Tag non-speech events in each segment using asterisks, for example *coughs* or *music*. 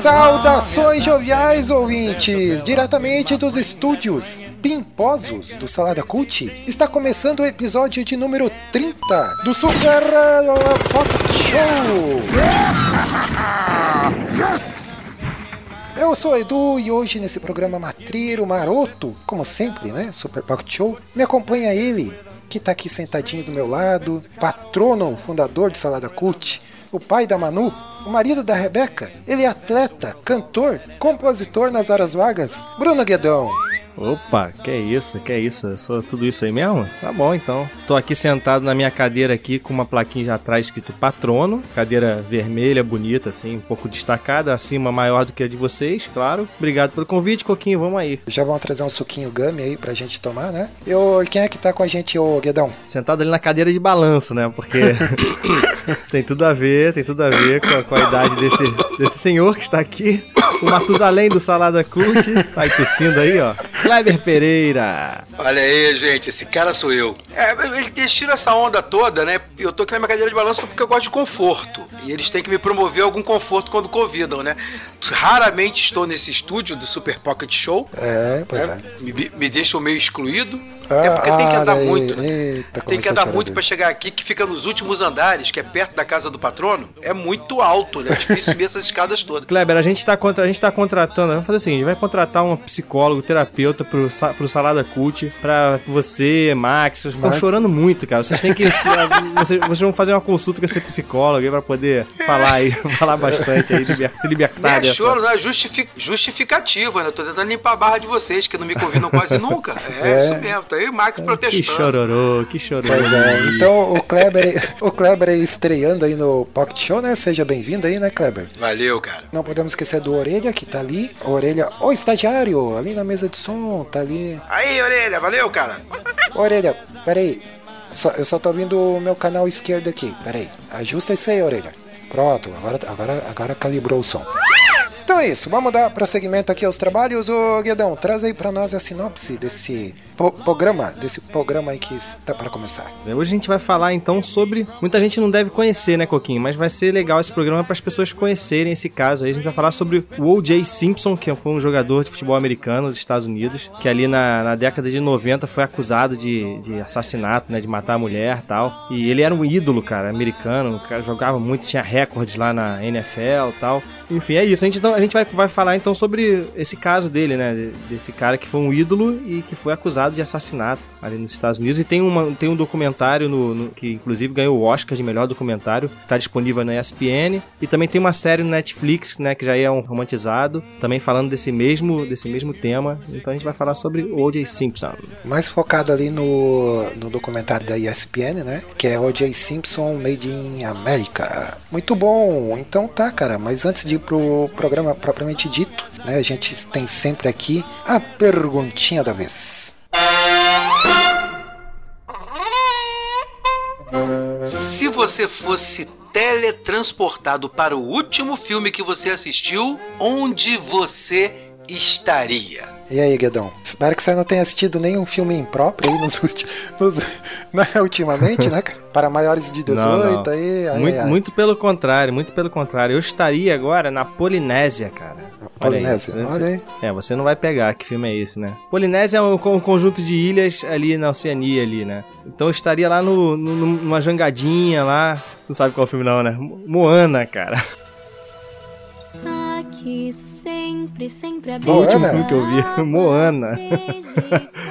Saudações joviais ouvintes! Diretamente dos estúdios pimposos do Salada Cult, está começando o episódio de número 30 do Super Pop Show! Eu sou Edu e hoje nesse programa matreiro, maroto, como sempre, né? Super Pocket Show, me acompanha ele, que tá aqui sentadinho do meu lado, patrono, fundador do Salada Cult, o pai da Manu, o marido da Rebeca. Ele é atleta, cantor, compositor nas horas vagas, Bruno Guedão. Opa, que é isso, que é isso? Eu sou tudo isso aí mesmo? Tá bom então. Tô aqui sentado na minha cadeira aqui com uma plaquinha atrás escrito patrono, cadeira vermelha, bonita assim, um pouco destacada, acima maior do que a de vocês, claro. Obrigado pelo convite, Coquinho, vamos aí. Já vão trazer um suquinho gummy aí pra gente tomar, né? E quem é que tá com a gente, ô Guedão? Sentado ali na cadeira de balanço, né? Porque *coughs* tem tudo a ver, tem tudo a ver com a, com a idade desse, desse senhor que está aqui. O Matusalém do Salada Cult. Vai tossindo aí, ó. Kleber Pereira. Olha aí, gente, esse cara sou eu. É, eles tiram essa onda toda, né? Eu tô aqui na minha cadeira de balanço porque eu gosto de conforto. E eles têm que me promover algum conforto quando convidam, né? Raramente estou nesse estúdio do Super Pocket Show. É, pois é. Me, me deixam meio excluído. Até porque tem que andar aí. muito. né? Eita, Tem que andar muito pra chegar aqui, que fica nos últimos andares, que é perto da casa do patrono. É muito alto, né? É difícil subir essas escadas todas. *laughs* Kleber, a gente tá, contra, a gente tá contratando, vamos fazer o seguinte, vai contratar um psicólogo, terapeuta pro, sa- pro Salada Cult, pra você, Max, vocês estão chorando muito, cara. Vocês têm que. vocês, vocês vão fazer uma consulta com esse psicólogo aí pra poder falar aí, *laughs* falar bastante aí, liber- se libertar Nem é dessa. choro, não é justifi justificativa, né? Eu tô tentando limpar a barra de vocês, que não me convidam quase nunca. É, *laughs* É. isso mesmo. Tá aí o Max Que protestando. chororô, que chororô. Pois é, então o Kleber, o Kleber aí estreando aí no Pocket Show, né? Seja bem-vindo aí, né, Kleber? Valeu, cara. Não podemos esquecer do Orelha, que tá ali. Orelha, o estagiário, ali na mesa de som, tá ali. Aí, orelha, valeu, cara. Orelha, peraí. Só, eu só tô ouvindo o meu canal esquerdo aqui. Peraí. Ajusta isso aí, orelha. Pronto, agora, agora, agora calibrou o som. Então é isso, vamos dar prosseguimento aqui aos trabalhos. Ô Guedão, traz aí pra nós a sinopse desse po- programa, desse programa aí que está para começar. Hoje a gente vai falar então sobre. Muita gente não deve conhecer, né, Coquinho? Mas vai ser legal esse programa para as pessoas conhecerem esse caso aí. A gente vai falar sobre o O.J. Simpson, que foi um jogador de futebol americano nos Estados Unidos, que ali na, na década de 90 foi acusado de, de assassinato, né, de matar a mulher e tal. E ele era um ídolo, cara, americano, cara jogava muito, tinha recordes lá na NFL e tal. Enfim, é isso. A gente, então, a gente vai, vai falar então sobre esse caso dele, né? de- Desse cara que foi um ídolo e que foi acusado de assassinato ali nos Estados Unidos. E tem, uma, tem um documentário no, no- que, inclusive, ganhou o Oscar de melhor documentário. Tá disponível na ESPN. E também tem uma série no Netflix, né? Que já é um romantizado. Também falando desse mesmo, desse mesmo tema. Então a gente vai falar sobre O.J. Simpson. Mais focado ali no, no documentário da ESPN, né? Que é O.J. Simpson Made in America. Muito bom. Então tá, cara. Mas antes de pro programa propriamente dito, né? A gente tem sempre aqui a perguntinha da vez. Se você fosse teletransportado para o último filme que você assistiu, onde você estaria? E aí, Guedão? Espero que você não tenha assistido nenhum filme impróprio aí nos últimos. *laughs* Né, ultimamente, né, cara? Para maiores de 18 Não, não. aí. aí, Muito, aí. muito pelo contrário, muito pelo contrário. Eu estaria agora na Polinésia, cara. Olha aí, Polinésia. você- Olha aí. É, você não vai pegar que filme é esse, né? Polinésia é um, um conjunto de ilhas ali na Oceania ali, né? Então eu estaria lá no, no- numa jangadinha lá. Não sabe qual filme não, né? Mo- Moana, cara. Aqui sempre, sempre Foi o último Moana? filme que eu vi. *laughs* Moana.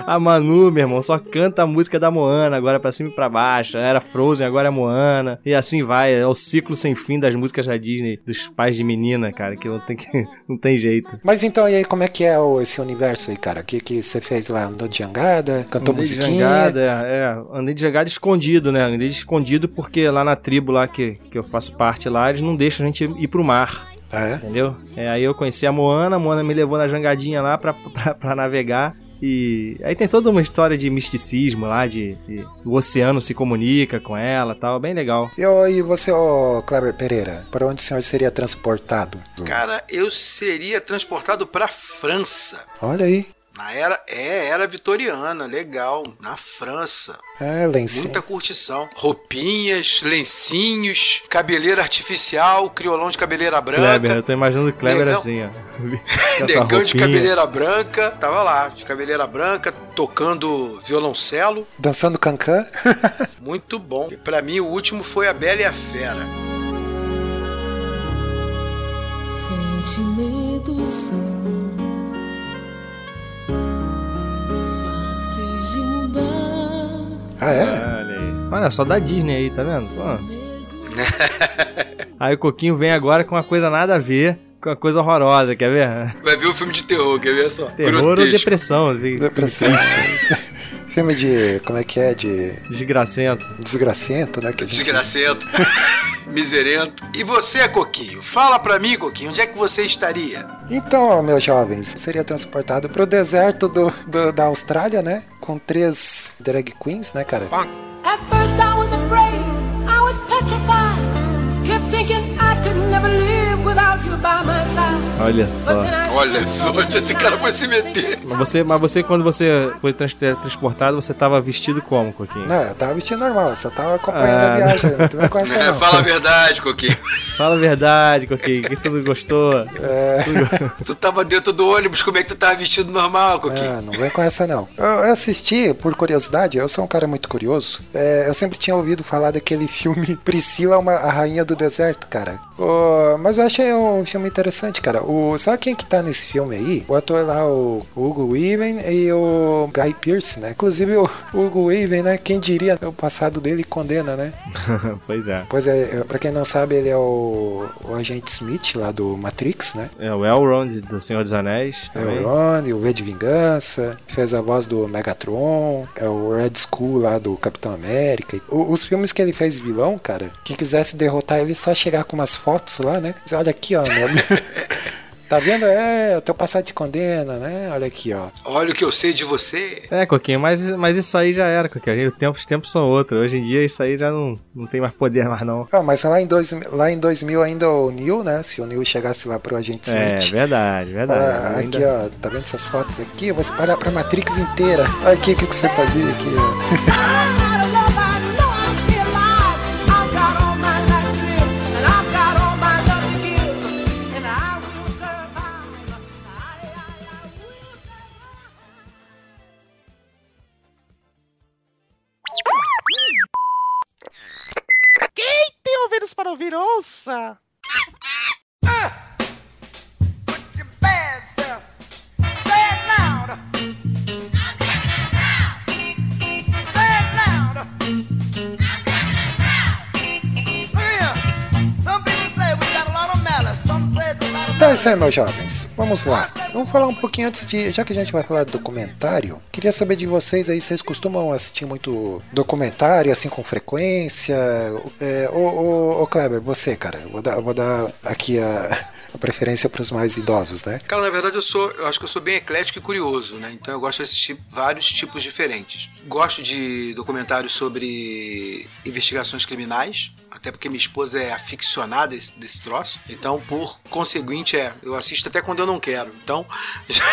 A Manu, meu irmão, só canta a música da Moana, agora pra cima e pra baixo. Era Frozen, agora é Moana. E assim vai. É o ciclo sem fim das músicas da Disney, dos pais de menina, cara, que não tem, que, *laughs* não tem jeito. Mas então, e aí, como é que é esse universo aí, cara? O que, que você fez lá? Andou de jangada? Cantou Andei de musiquinha? jangada, é, é, andei de jangada escondido, né? Andei escondido porque lá na tribo lá que, que eu faço parte lá, eles não deixam a gente ir pro mar, É. entendeu? É, aí eu conheci a Moana, a Moana me levou na jangadinha lá pra, *laughs* pra, pra navegar. E aí tem toda uma história de misticismo lá, de, de o oceano se comunica com ela tal, bem legal. E, ô, e você, ô Kleber Pereira, para onde o senhor seria transportado? Cara, eu seria transportado pra França. Olha aí. Na era, é, era vitoriana, legal, na França. É, lencinho. Muita curtição. Roupinhas, lencinhos, cabeleira artificial, criolão de cabeleira branca. Kleber, eu tô imaginando o Kleber Negão. assim, ó. *laughs* Negão de cabeleira branca, tava lá, de cabeleira branca, tocando violoncelo. Dançando cancan. *laughs* Muito bom. E pra mim, o último foi A Bela e a Fera. Sentimentos são Ah, é? Olha aí. Olha só da Disney aí, tá vendo? Pô. *laughs* aí o Coquinho vem agora com uma coisa nada a ver, com uma coisa horrorosa, quer ver? Vai ver o filme de terror, quer ver só? Terror ou Grotesco. depressão? Depressão. *laughs* Filme de. Como é que é? De. Desgracento. Desgracento, né? Que Desgracento. *laughs* Miserento. E você, Coquinho? Fala pra mim, Coquinho, onde é que você estaria? Então, meus jovens, seria transportado pro deserto do, do- da Austrália, né? Com três drag queens, né, cara? At Olha só. Olha só onde esse cara foi se meter. Mas você, mas você, quando você foi trans- transportado, você tava vestido como, Coquinho? Não, eu tava vestindo normal, eu só tava acompanhando Ah. a viagem. Não tem com essa É, não. fala a verdade, Coquinho. Fala a verdade, Coquinho, que tu não gostou. É. Tu tava dentro do ônibus, como é que tu tava vestido normal, Coquinho? Ah, não vem com essa não. Eu, eu assisti, por curiosidade, eu sou um cara muito curioso. É, eu sempre tinha ouvido falar daquele filme *laughs* Priscila, uma, a Rainha do Deserto, cara. Ô, mas eu achei um filme interessante, cara. O, sabe quem que tá nesse filme aí? O ator lá, o Hugo Weaving e o Guy Pearce, né? Inclusive o Hugo Weaving, né? Quem diria o passado dele condena, né? *laughs* pois é. Pois é, pra quem não sabe, ele é o, o agente Smith lá do Matrix, né? É o Elrond do Senhor dos Anéis também. o Ron, o V de Vingança, fez a voz do Megatron, é o Red Skull lá do Capitão América. O- os filmes que ele fez vilão, cara, quem quisesse derrotar ele, só chegar com umas fotos lá, né? Olha aqui, ó, meu... *laughs* Tá vendo? É, o teu passado te condena, né? Olha aqui, ó. Olha o que eu sei de você. É, Coquinho, mas, mas isso aí já era, Coquinho. Os tempos, os tempos são outros. Hoje em dia isso aí já não, não tem mais poder mais, não. Ah, mas lá em, dois, lá em 2000 ainda o Neil, né? Se o Neil chegasse lá pro agente É, Smith. verdade, verdade. Ah, Ainda- aqui, ó, tá vendo essas fotos aqui? Eu vou espalhar pra Matrix inteira. Olha aqui o que, que você fazia aqui, ó. *laughs* uh, isso aí, meus jovens. Vamos lá. Vamos falar um pouquinho antes de. Já que a gente vai falar de documentário, queria saber de vocês aí, vocês costumam assistir muito documentário, assim, com frequência? É, ô, Kleber, você, cara, vou dar, vou dar aqui a, a preferência para os mais idosos, né? Cara, na verdade eu sou, eu acho que eu sou bem eclético e curioso, né? Então eu gosto de assistir vários tipos diferentes. Gosto de documentários sobre investigações criminais, até porque minha esposa é aficionada desse, desse troço. Então, por conseguinte, é, eu assisto até quando eu não quero. Então, *laughs* já,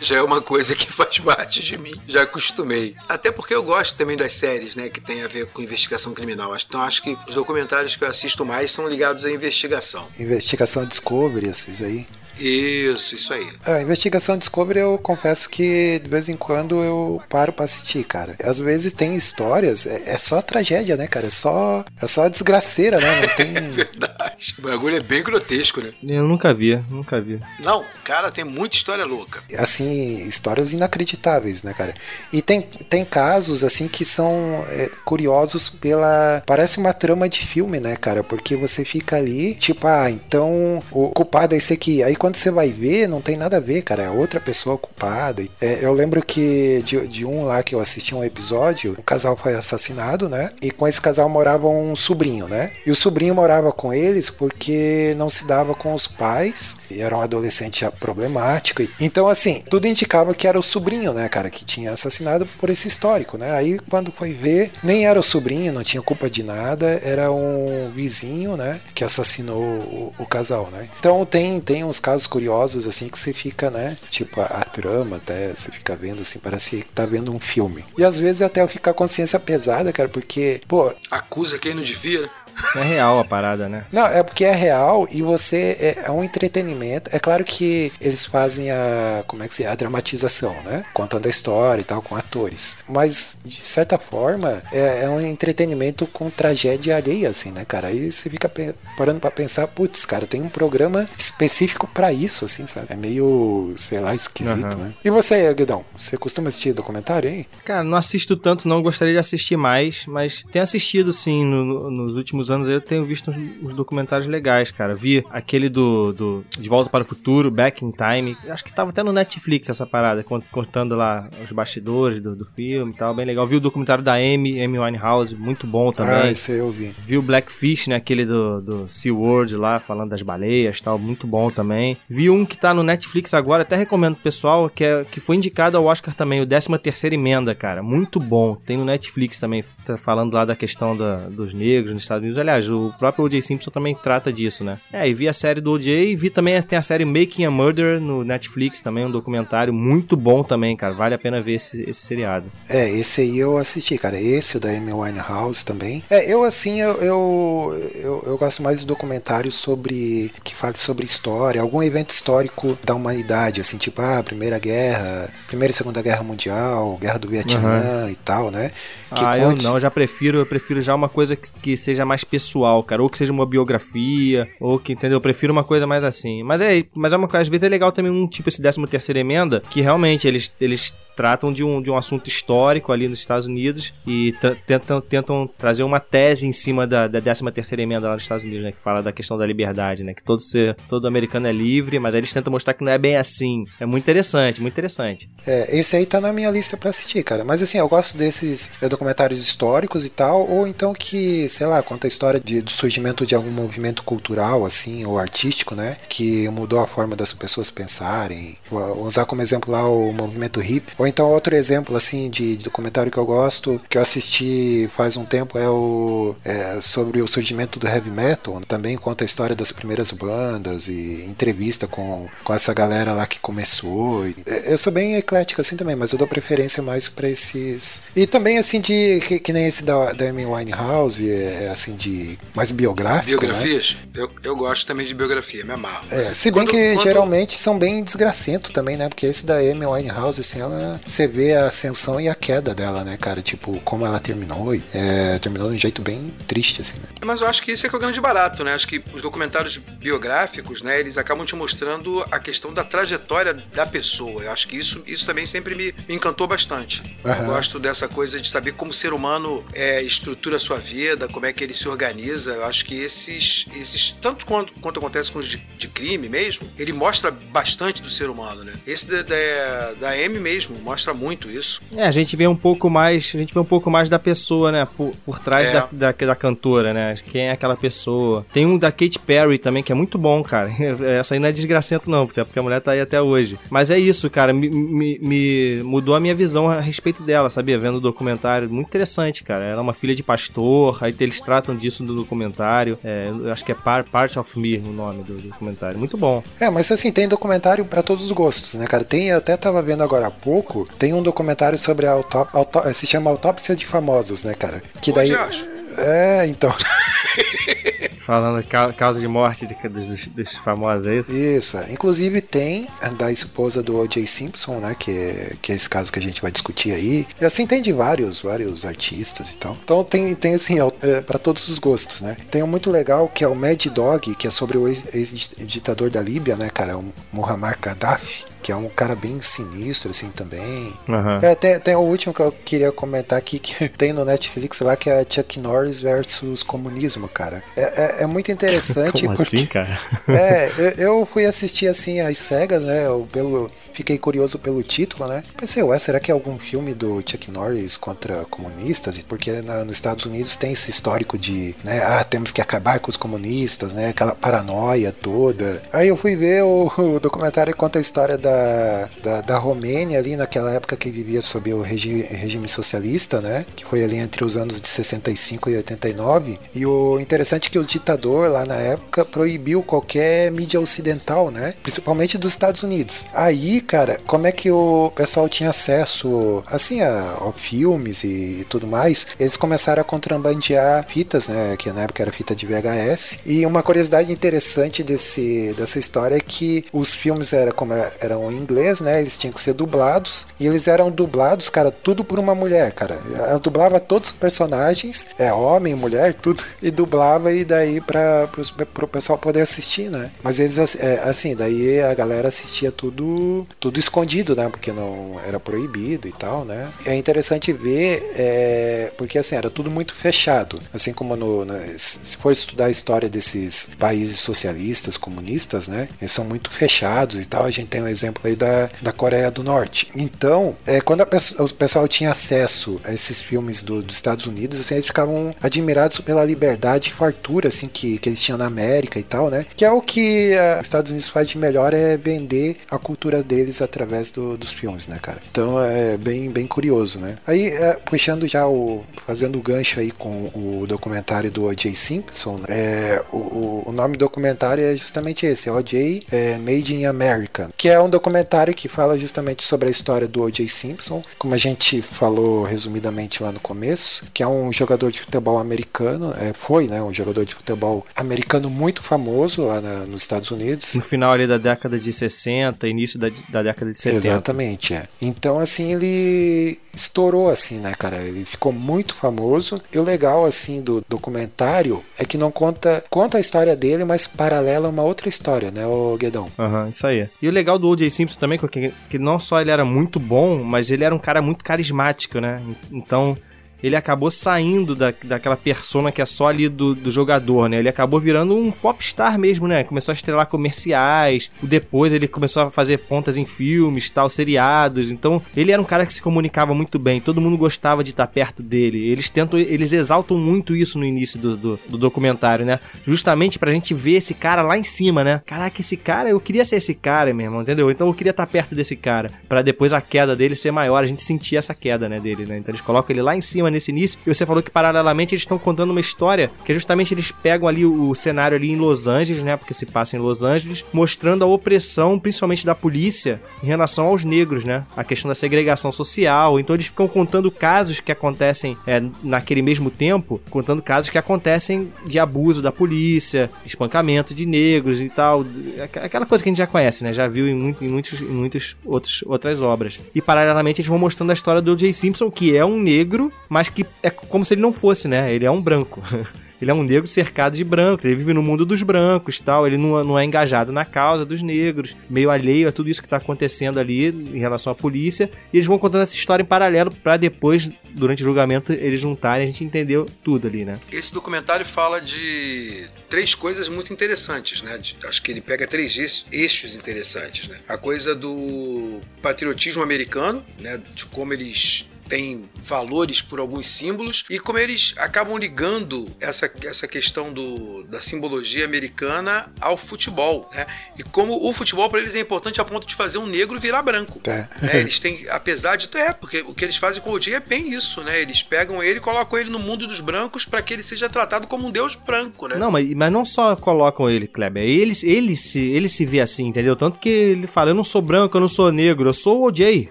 já é uma coisa que faz parte de mim, já acostumei. Até porque eu gosto também das séries, né, que tem a ver com investigação criminal. Então, acho que os documentários que eu assisto mais são ligados à investigação. Investigação Discovery, esses aí. Isso, isso aí. A investigação Discovery eu confesso que de vez em quando eu paro pra assistir, cara. Às vezes tem histórias, é, é só tragédia, né, cara? É só, é só desgraceira, né? Não *laughs* tem. Verdade. *laughs* O bagulho é bem grotesco, né? Eu nunca vi, nunca vi. Não, cara, tem muita história louca. assim, histórias inacreditáveis, né, cara? E tem, tem casos, assim, que são é, curiosos pela. Parece uma trama de filme, né, cara? Porque você fica ali, tipo, ah, então o culpado é esse aqui. Aí quando você vai ver, não tem nada a ver, cara. É outra pessoa culpada. É, eu lembro que de, de um lá que eu assisti um episódio, um casal foi assassinado, né? E com esse casal morava um sobrinho, né? E o sobrinho morava com eles porque não se dava com os pais, e era um adolescente problemático. Então, assim, tudo indicava que era o sobrinho, né, cara, que tinha assassinado por esse histórico, né? Aí, quando foi ver, nem era o sobrinho, não tinha culpa de nada, era um vizinho, né, que assassinou o, o casal, né? Então, tem, tem uns casos curiosos, assim, que você fica, né, tipo, a, a trama até, você fica vendo, assim, parece que tá vendo um filme. E às vezes até eu a consciência pesada, cara, porque, pô, Acusa quem não devia? É real a parada, né? Não, é porque é real e você é, é um entretenimento. É claro que eles fazem a como é que se a dramatização, né? Contando a história e tal com atores. Mas de certa forma é, é um entretenimento com tragédia alheia, assim, né, cara? Aí você fica parando pra pensar, putz, cara, tem um programa específico pra isso, assim, sabe? É meio, sei lá, esquisito, Aham. né? E você, Guidão? Você costuma assistir documentário, hein? Cara, não assisto tanto, não gostaria de assistir mais, mas tenho assistido sim no- no- nos últimos anos. Eu tenho visto uns, uns documentários legais, cara. Vi aquele do, do De Volta para o Futuro, Back in Time. Acho que tava até no Netflix essa parada, cont- contando lá os bastidores do, do filme e tal, bem legal. Vi o documentário da Amy, Amy Winehouse, muito bom Ah, também. isso aí eu vi. Vi o Blackfish, né? Aquele do, do SeaWorld lá, falando das baleias e tal, muito bom também. Vi um que tá no Netflix agora, até recomendo pro pessoal, que, é, que foi indicado ao Oscar também, o 13 terceira emenda, cara. Muito bom. Tem no Netflix também, tá falando lá da questão da- dos negros nos Estados Unidos. Aliás, o próprio O.J. Simpson também trata disso, né? É, e vi a série do O.J. e vi também, tem a série Making a Murder no Netflix também, um documentário muito bom também, cara. Vale a pena ver esse, esse seriado. É, esse aí eu assisti, cara. Esse, o da Amy Winehouse também. É, eu assim, eu, eu, eu, eu gosto mais de documentários sobre. que fale sobre história, algum evento histórico da humanidade, assim, tipo, ah, Primeira Guerra, Primeira e Segunda Guerra Mundial, Guerra do Vietnã e tal, né? Que ah, eu conte- não, eu já prefiro, eu prefiro já uma coisa que, que seja mais pessoal, cara, ou que seja uma biografia, ou que, entendeu? Eu prefiro uma coisa mais assim. Mas é, mas é uma coisa, às vezes é legal também um tipo esse 13 terceira emenda, que realmente eles, eles tratam de um, de um assunto histórico ali nos Estados Unidos e tentam, tentam trazer uma tese em cima da, da 13 terceira emenda lá nos Estados Unidos, né, que fala da questão da liberdade, né, que todo ser, todo americano é livre, mas aí eles tentam mostrar que não é bem assim. É muito interessante, muito interessante. É, esse aí tá na minha lista pra assistir, cara. Mas assim, eu gosto desses é, documentários históricos e tal, ou então que, sei lá, conta a história de- do surgimento de algum movimento cultural, assim, ou artístico, né? Que mudou a forma das pessoas pensarem. Vou usar como exemplo lá o movimento hip. Ou então outro exemplo, assim, de, de documentário que eu gosto, que eu assisti faz um tempo, é o é, sobre o surgimento do heavy metal. Também conta a história das primeiras bandas e entrevista com, com essa galera lá que começou. É, Eu sou bem eclético assim também, mas eu dou preferência mais pra esses. E também assim de que, que nem esse da, da Amy Winehouse, é, é, assim de mais biográfico. Né? Biografias? Eu, eu gosto também de biografia, me amarro. É, se bem Quando- que quando- geralmente são bem desgracentos também, né? Porque esse da Amy Winehouse, assim, ela, você vê a ascensão e a queda dela, né, cara? Tipo, como ela terminou, e, é, terminou de um jeito bem triste, assim, né? Mas eu acho que esse é que é o grande barato, né? Acho que os documentários biográficos, né, eles acabam te mostrando a questão da trajetória da pessoa. Eu acho que isso, isso também sempre me, encantou bastante. Eu Aham. gosto dessa coisa de saber como o ser humano é, estrutura a sua vida, como é que ele se organiza. Eu acho que esses, esses tanto quanto, quanto acontece com os de, de crime mesmo, ele mostra bastante do ser humano, né? Esse da, da, da M mesmo mostra muito isso. É, a gente vê um pouco mais, a gente vê um pouco mais da pessoa, né, por, por trás É. da, da, da cantora, né, quem é aquela pessoa. Tem um da Katy Perry também, que é muito bom, cara. *laughs* Essa aí não é desgracento não, porque porque a mulher tá aí até hoje. Mas é isso, cara, me, me, me mudou a minha visão a respeito dela, sabia? Vendo o documentário, muito interessante, cara. Ela é uma filha de pastor, aí eles tratam disso no documentário. É, eu acho que é Par- Part of Me o nome do documentário. Muito bom. É, mas assim, tem documentário pra todos os gostos, né, cara? Tem, eu até tava vendo agora há pouco, tem um documentário sobre a autop, auto- se chama Autópsia de Famosos, né, cara? Que daí. Hoje. É, então. *laughs* Falando ca- causa de morte de- dos, dos- famosos, é isso? Isso. é. Inclusive tem da esposa do O.J. Simpson, né? Que é, que é esse caso que a gente vai discutir aí. E assim tem de vários, vários artistas e tal. Então tem, tem assim, é, para todos os gostos, né? Tem um muito legal que é o Mad Dog, que é sobre o ex- ex-ditador da Líbia, né, cara? O Muammar Gaddafi. Que é um cara bem sinistro, assim, também. Aham. É, tem, tem o último que eu queria comentar aqui, que *laughs* tem no Netflix lá, que é Chuck Norris versus comunismo, cara. É, é, é muito interessante *laughs* Como porque... assim, cara? *laughs* É, eu- eu fui assistir assim as cegas, né? Pelo fiquei curioso pelo título, né? Pensei, ué, será que é algum filme do Chuck Norris contra comunistas? Porque na- nos Estados Unidos tem esse histórico de, né, ah, temos que acabar com os comunistas, né? Aquela paranoia toda. Aí eu fui ver o, *laughs* o documentário que conta a história da, da, da Romênia ali naquela época que vivia sob o regi- regime socialista, né? Que foi ali entre os anos de 65 e 89. E o interessante é que o ditador lá na época proibiu qualquer mídia ocidental, né? Principalmente dos Estados Unidos. Aí, cara, como é que o pessoal tinha acesso, assim, a, a filmes e tudo mais? Eles começaram a contrabandear fitas, né? Que na época era fita de VHS. E uma curiosidade interessante desse, dessa história é que os filmes era, como é- eram em inglês, né? Eles tinham que ser dublados. E eles eram dublados, cara, tudo por uma mulher, cara. Ela dublava todos os personagens, é homem, mulher, tudo. E dublava e daí pros- pro pessoal poder assistir, né? Mas eles, é, assim, daí a galera assistia tudo, tudo escondido, né? Porque não era proibido e tal, né? É interessante ver, é, porque assim, era tudo muito fechado. Assim como no, na- se for estudar a história desses países socialistas, comunistas, né? Eles são muito fechados e tal. A gente tem um exemplo aí da, da Coreia do Norte. Então, é, quando a pesso- o pessoal tinha acesso a esses filmes do- dos Estados Unidos, assim, eles ficavam admirados pela liberdade e fartura, assim, que, que eles tinham na América e tal, né? Que é o que ah, os Estados Unidos faz de melhor é vender a cultura deles através do- dos filmes, né, cara? Então é bem, bem curioso, né? Aí, é, puxando já o. fazendo o gancho aí com o documentário do O.J. Simpson, é, o, o- nome do documentário é justamente esse, O.J. é, Made in America, que é um documentário que fala justamente sobre a história do O.J. Simpson, como a gente falou resumidamente lá no começo, que é um jogador de futebol americano, é, foi, né, um jogador de futebol americano muito famoso lá na- nos Estados Unidos. No final ali da década de 60, início da, da década de 70. Exatamente, é. Então, assim, ele estourou, assim, né, cara? Ele ficou muito famoso. E o legal, assim, do documentário é que não conta conta a história dele, mas paralela uma outra história, né, o Guedão? Aham, isso aí. E o legal do O.J. Simpson também, que, que não só ele era muito bom, mas ele era um cara muito carismático, né? Então, ele acabou saindo da, daquela persona que é só ali do, do jogador, né? Ele acabou virando um popstar mesmo, né? Começou a estrelar comerciais, depois ele começou a fazer pontas em filmes, tal, seriados. Então, ele era um cara que se comunicava muito bem, todo mundo gostava de estar perto dele. Eles tentam, eles exaltam muito isso no início do, do, do documentário, né? Justamente pra gente ver esse cara lá em cima, né? Caraca, esse cara, eu queria ser esse cara, meu irmão, entendeu? Então eu queria estar perto desse cara, Pra depois a queda dele ser maior, a gente sentir essa queda, né, dele, né? Então eles colocam ele lá em cima nesse início, e você falou que paralelamente eles estão contando uma história que é justamente eles pegam ali o, cenário ali em Los Angeles, né? Porque se passa em Los Angeles, mostrando a opressão, principalmente da polícia, em relação aos negros, né? A questão da segregação social. Então eles ficam contando casos que acontecem é, naquele mesmo tempo, contando casos que acontecem de abuso da polícia, espancamento de negros e tal. Aqu- Aquela coisa que a gente já conhece, né? Já viu em, muito, em muitos, em muitos outros, outras obras. E paralelamente eles vão mostrando a história do O.J. Simpson, que é um negro, mas que é como se ele não fosse, né? Ele é um branco. *laughs* Ele é um negro cercado de brancos, ele vive no mundo dos brancos tal, ele não, não é engajado na causa dos negros, meio alheio a tudo isso que tá acontecendo ali em relação à polícia, e eles vão contando essa história em paralelo pra depois, durante o julgamento, eles juntarem e a gente entendeu tudo ali, né? Esse documentário fala de três coisas muito interessantes, né? De- acho que ele pega três eix- eixos interessantes, né? A coisa do patriotismo americano, né? De como eles têm valores por alguns símbolos e como eles acabam ligando essa, essa questão do, da simbologia americana ao futebol, né? E como o futebol para eles é importante a ponto de fazer um negro virar branco. É. né? Eles têm, apesar de é, porque o que eles fazem com o OJ é bem isso, né? Eles pegam ele e colocam ele no mundo dos brancos para que ele seja tratado como um deus branco, né? Não, mas, mas não só colocam ele, Kleber. Ele, ele, se, ele se vê assim, entendeu? Tanto que ele fala: eu não sou branco, eu não sou negro, eu sou o OJ.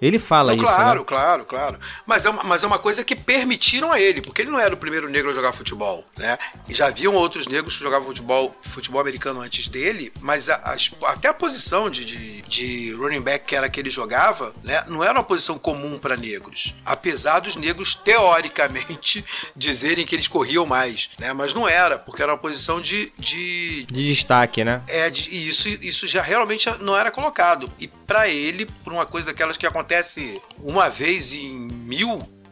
Ele fala Não, isso. claro, né? claro, claro. Mas é, uma, mas é uma coisa que permitiram a ele, porque ele não era o primeiro negro a jogar futebol, né? E já haviam outros negros que jogavam futebol, futebol americano antes dele, mas a- as- até a posição de, de, de running back que era que ele jogava, né? Não era uma posição comum para negros. Apesar dos negros, teoricamente, *laughs* dizerem que eles corriam mais, né? Mas não era, porque era uma posição de, de, De destaque, né? é, de- e isso, isso já realmente não era colocado. E pra ele, por uma coisa daquelas que acontece uma vez em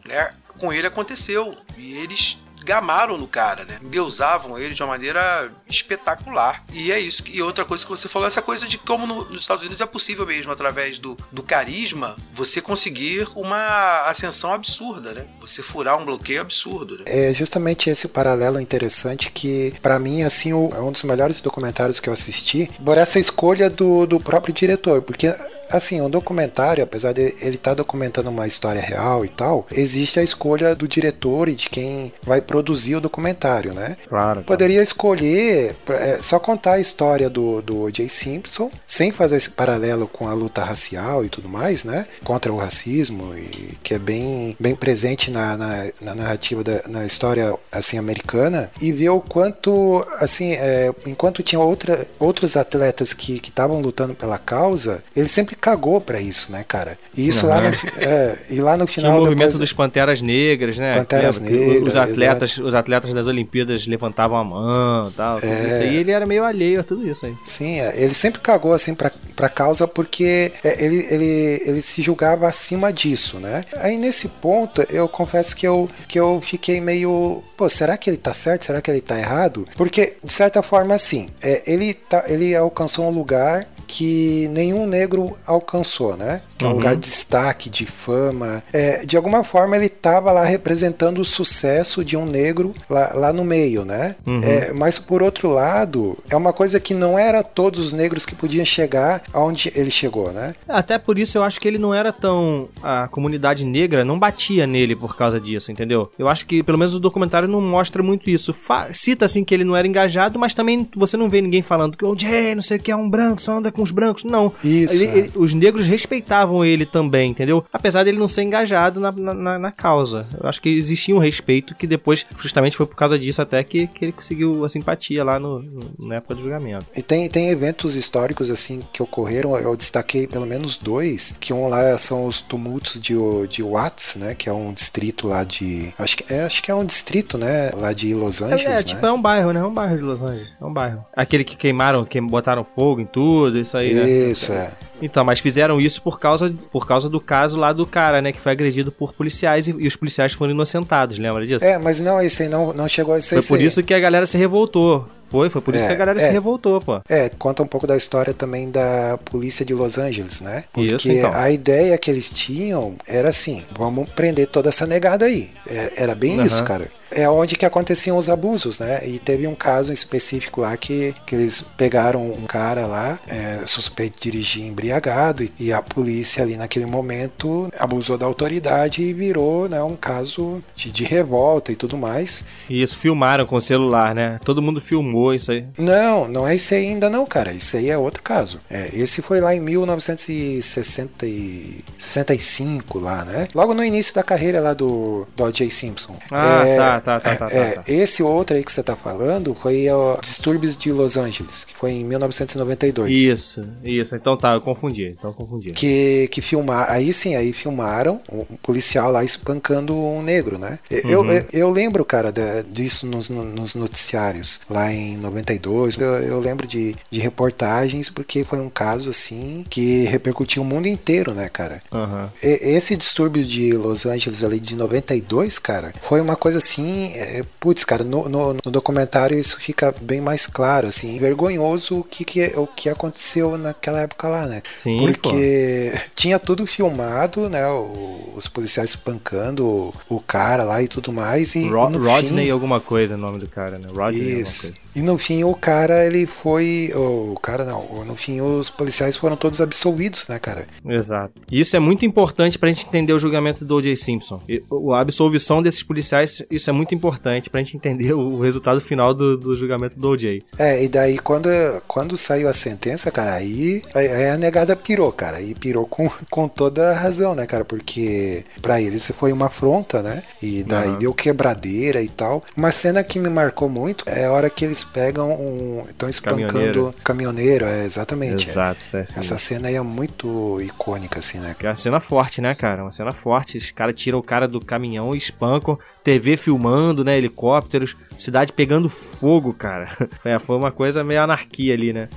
né? Com ele aconteceu. E eles gamaram no cara, né? Endeusavam ele de uma maneira espetacular. E é isso. E outra coisa que você falou, essa coisa de como no- nos Estados Unidos é possível mesmo, através do, do carisma, você conseguir uma ascensão absurda, né? Você furar um bloqueio absurdo, né? É justamente esse paralelo interessante que, pra mim, assim, é um dos melhores documentários que eu assisti, por essa escolha do, do próprio diretor, porque. Assim, um documentário, apesar de ele estar documentando uma história real e tal, existe a escolha do diretor e de quem vai produzir o documentário, né? Claro. Poderia escolher é, só contar a história do, do O.J. Simpson, sem fazer esse paralelo com a luta racial e tudo mais, né? Contra o racismo, e que é bem, bem presente na, na, na narrativa, da, na história assim americana, e ver o quanto, assim, é, enquanto tinha outra, outros atletas que estavam lutando pela causa, ele sempre cagou pra isso, né, cara? E isso lá, no, é, e lá no Tinha final o movimento depois- dos Panteras Negras, né? Panteras Lembra que Negras, Os atletas, os atletas das Olimpíadas levantavam a mão e tal. É. Isso aí ele era meio alheio a tudo isso aí. Sim, é, ele sempre cagou assim pra, pra causa porque é, ele, ele, ele se julgava acima disso, né? Aí nesse ponto eu confesso que eu, que eu fiquei meio. Pô, será que ele tá certo? Será que ele tá errado? Porque, de certa forma, assim, é, ele, tá, ele alcançou um lugar que nenhum negro alcançou, né? Que é um Uhum. lugar de destaque, de fama. É, de alguma forma ele estava lá representando o sucesso de um negro lá, lá no meio, né? Uhum. É, mas por outro lado, é uma coisa que não era todos os negros que podiam chegar aonde ele chegou, né? Até por isso eu acho que ele não era tão. A comunidade negra não batia nele por causa disso, entendeu? Eu acho que pelo menos o documentário não mostra muito isso. Fa- cita assim que ele não era engajado, mas também você não vê ninguém falando que o Jay, não sei o que, é um branco, só anda com os brancos. Não. Isso, Ele- é. ele- os negros respeitavam ele também, entendeu? Apesar dele não ser engajado na, na- na- causa. Eu acho que existia um respeito que depois, justamente foi por causa disso até que, que ele conseguiu a simpatia lá no, no- na época do julgamento. E tem, tem eventos históricos assim que ocorreram, eu destaquei pelo menos dois, que um lá são os tumultos de, de Watts, né? Que é um distrito lá de. Acho que é, acho que é um distrito, né? Lá de Los É, Angeles, é, né? tipo, é um bairro, né? É um bairro de Los Angeles. É um bairro. Aquele que queimaram, que botaram fogo em tudo, isso aí, né? Isso, é. Então, mas fizeram isso por causa, por causa do caso lá do cara, né? Que foi agredido por policiais e, e os policiais foram inocentados, lembra disso? É, mas não, esse aí não, não chegou a ser foi por isso que a galera se revoltou. Foi, foi por isso É, que a galera é. se revoltou, pô. É, conta um pouco da história também da polícia de Los Angeles, né? Porque Isso, então. a ideia que eles tinham era assim: vamos prender toda essa negada aí. É- Era bem Aham. isso, cara. É onde que aconteciam os abusos, né? E teve um caso específico lá que, que eles pegaram um cara lá, é, suspeito de dirigir embriagado, e, e a polícia ali naquele momento abusou da autoridade e virou né, um caso de, de revolta e tudo mais. E isso, filmaram com o celular, né? Todo mundo filmou isso aí. Não, não é esse aí ainda não, cara. Esse aí é outro caso. É, esse foi lá em 1965, lá, né? Logo no início da carreira lá do, do O.J. Simpson. Ah, É, tá, tá, tá, tá, é, tá, tá. Esse outro aí que você tá falando foi o Distúrbios de Los Angeles, que foi em 1992. Isso, isso. Então tá, eu confundi. Então eu confundi. Que, que filmar, aí sim, aí filmaram um um policial lá espancando um negro, né? Eu, Uhum. eu, eu lembro, cara, da- disso nos, nos noticiários lá em 92. Eu, eu lembro de, de reportagens porque foi um caso assim que repercutiu o mundo inteiro, né, cara? Aham. E- Esse distúrbio de Los Angeles ali de 92, cara, foi uma coisa assim. é, putz, cara, no, no- no documentário isso fica bem mais claro, assim. Vergonhoso o que, que, o que aconteceu naquela época lá, né? Sim, Porque tinha tudo filmado, né? o- os policiais espancando o, o cara lá e tudo mais. E, Ro- Rodney fim, alguma coisa, o nome do cara, né? Rodney alguma isso. coisa. E no fim o cara, ele foi. O cara não. No fim os policiais foram todos absolvidos, né, cara? Exato. E isso é muito importante pra gente entender o julgamento do O.J. Simpson. E a absolvição desses policiais, isso é muito importante pra gente entender o, resultado final do, do julgamento do O.J. É, e daí quando, quando saiu a sentença, cara, aí, aí a negada pirou, cara. E pirou com, *laughs* com toda a razão, né, cara? Porque pra eles foi uma afronta, né? E daí Aham. deu quebradeira e tal. Uma cena que me marcou muito é a hora que eles pegam um. estão espancando Caminhoneiro. caminhoneiro, é exatamente. é. Exato, é assim. Essa cena aí é muito icônica, assim, né? É uma cena forte, né, cara? Uma cena forte. Os caras tiram o cara do caminhão e espancam. TV filmando, né? Helicópteros. Cidade pegando fogo, cara. *laughs* É, foi uma coisa meio anarquia ali, né?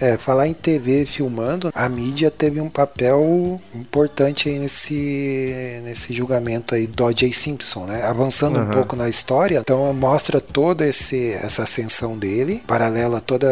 É, falar em TV filmando, a mídia teve um papel importante aí nesse, nesse julgamento aí do O.J. Simpson, né? Avançando um Aham. pouco na história, então mostra toda esse, essa ascensão dele, paralela a todos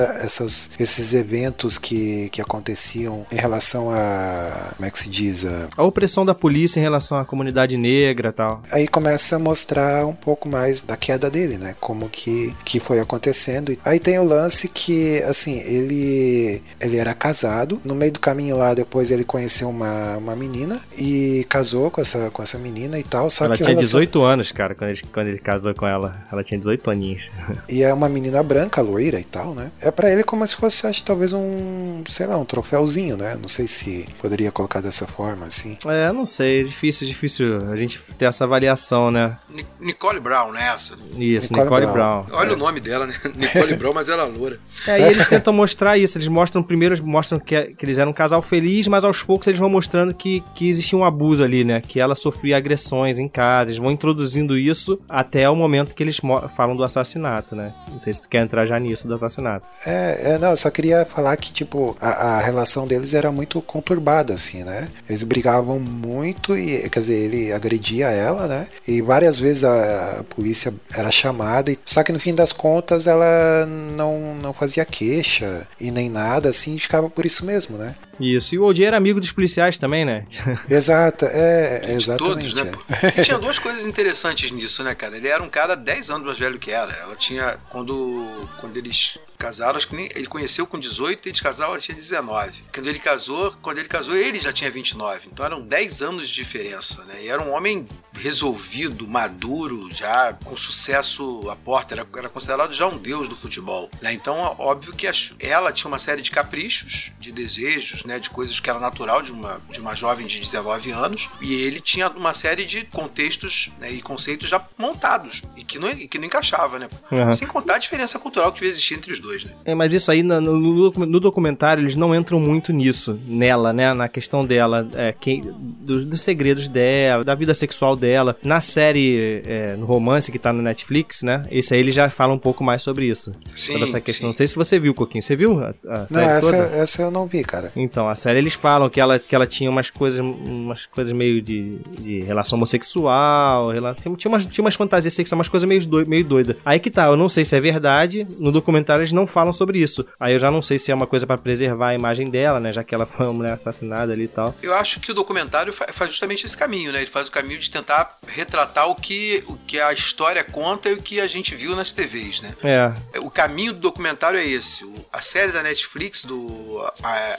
esses eventos que, que aconteciam em relação a, como é que se diz, a, A opressão da polícia em relação à comunidade negra tal. aí começa a mostrar um pouco mais da queda dele, né? Como que, que foi acontecendo. Aí tem o lance que, assim, ele ele era casado. No meio do caminho lá, depois ele conheceu uma, uma menina e casou com essa, com essa menina e tal. Só ela que tinha relacion- 18 anos, cara, quando ele, quando ele casou com ela. Ela tinha 18 aninhos. *laughs* E é uma menina branca, loira e tal, né? É pra ele como se fosse, acho, talvez um, sei lá, um troféuzinho, né? Não sei se poderia colocar dessa forma, assim. É, não sei, é difícil, difícil a gente ter essa avaliação, né? Ni- Nicole Brown, né? Essa. Isso, Nicole Nicole, Brown. Brown. Olha o nome dela, né? *laughs* Nicole Brown, mas ela é loura. É, e eles tentam mostrar isso. Eles mostram primeiro, mostram que, que eles eram um casal feliz, mas aos poucos eles vão mostrando que, que existia um abuso ali, né? Que ela sofria agressões em casa. Eles vão introduzindo isso até o momento que eles falam do assassinato, né? Não sei se tu quer entrar já nisso do assassinato. É, é, não, eu só queria falar que, tipo, a, a relação deles era muito conturbada, assim, né? Eles brigavam muito e, quer dizer, ele agredia ela, né? E várias vezes a, a polícia era chamada, e, só que no fim das contas ela não, não fazia queixa e nem nada, assim, ficava por isso mesmo, né? Isso. E o O.J. era amigo dos policiais também, né? *laughs* Exato, é, De exatamente. todos, né? é. E tinha *laughs* duas coisas interessantes nisso, né, cara? Ele era um cara 10 anos mais velho que ela. Ela tinha. Quando, quando eles casaram, acho que nem, ele conheceu com 18 e eles casaram, ela tinha 19. Quando ele casou, quando ele casou, ele já tinha 29. Então eram 10 anos de diferença, né? E era um homem resolvido, maduro, já com sucesso à porta. Era, era considerado já um deus do futebol. Né? Então, óbvio que as- ela tinha uma série de caprichos, de desejos, né? De coisas que era natural de uma, de uma jovem de 19 anos. E ele tinha uma série de contextos né, e conceitos já montados e que não, e que não encaixava, né? Uhum. Sem contar a diferença cultural que devia existir entre os dois, né? É, mas isso aí, no, no no documentário, eles não entram muito nisso, nela, né? Na questão dela, é, quem, dos, dos segredos dela, da vida sexual dela. Na série, é, no romance que tá no Netflix, né? Esse aí eles já fala um pouco mais sobre isso. Sim, sobre essa questão. sim. Não sei se você viu, Coquinho. Você viu a, a Não, série essa, toda? essa eu não vi, cara. Então, a série eles falam que ela, que ela tinha umas coisas, umas coisas meio de, de relação homossexual, rela- tinha, umas, tinha umas fantasias sexuais, umas coisas meio, doi, meio doidas. Aí que tá, eu não sei se é verdade, no documentário eles não falam sobre isso. Aí eu já não sei se é uma coisa pra preservar a imagem dela, né, já que ela *laughs* foi uma mulher assassinada ali e tal. Eu acho que o documentário fa- faz justamente esse caminho, né? Ele faz o caminho de tentar retratar o que, o que a história conta e o que a gente viu nas TVs, né? É, O caminho do documentário é esse. A série da Netflix do